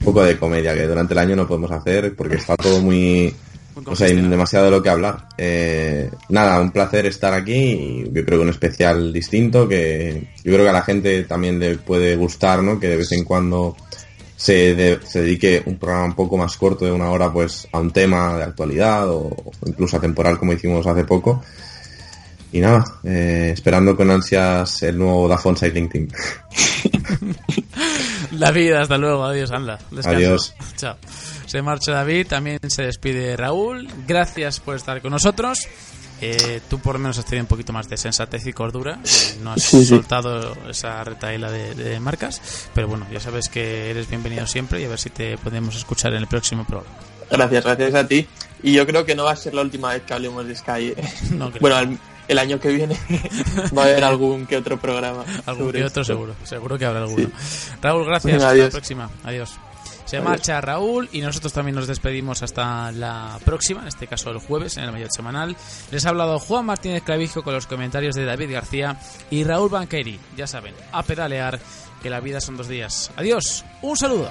Speaker 3: Un poco de comedia que durante el año no podemos hacer porque está todo muy...
Speaker 2: Muy
Speaker 3: O sea, hay demasiado de lo que hablar. Eh, nada, un placer estar aquí. y Yo creo que un especial distinto que yo creo que a la gente también le puede gustar, ¿no? Que de vez en cuando se, de- se dedique un programa un poco más corto de una hora, pues, a un tema de actualidad o, o incluso atemporal como hicimos hace poco. Y nada, eh, esperando con ansias el nuevo Dafon Cycling Team.
Speaker 2: David, hasta luego. Adiós, anda. Descansa.
Speaker 3: Adiós.
Speaker 2: Chao. Se marcha David, también se despide Raúl. Gracias por estar con nosotros. Eh, tú por lo menos has tenido un poquito más de sensatez y cordura. eh, No has
Speaker 4: Sí, sí.
Speaker 2: soltado esa retaíla de, de marcas. Pero bueno, ya sabes que eres bienvenido siempre y a ver si te podemos escuchar en el próximo programa.
Speaker 4: gracias, gracias a ti. Y yo creo que no va a ser la última vez que hablemos de Sky. ¿eh?
Speaker 2: No creo.
Speaker 4: Bueno, el, el año que viene va a haber algún que otro programa.
Speaker 2: Algún que otro
Speaker 4: esto.
Speaker 2: seguro, seguro que habrá alguno. Raúl, gracias.
Speaker 4: Venga,
Speaker 2: Hasta la próxima. Adiós. Se marcha Raúl y nosotros también nos despedimos hasta la próxima, en este caso el jueves, en el mayor semanal. Les ha hablado Juan Martínez Clavijo con los comentarios de David García y Raúl Banqueri. Ya saben, a pedalear, que la vida son dos días. Adiós, un saludo.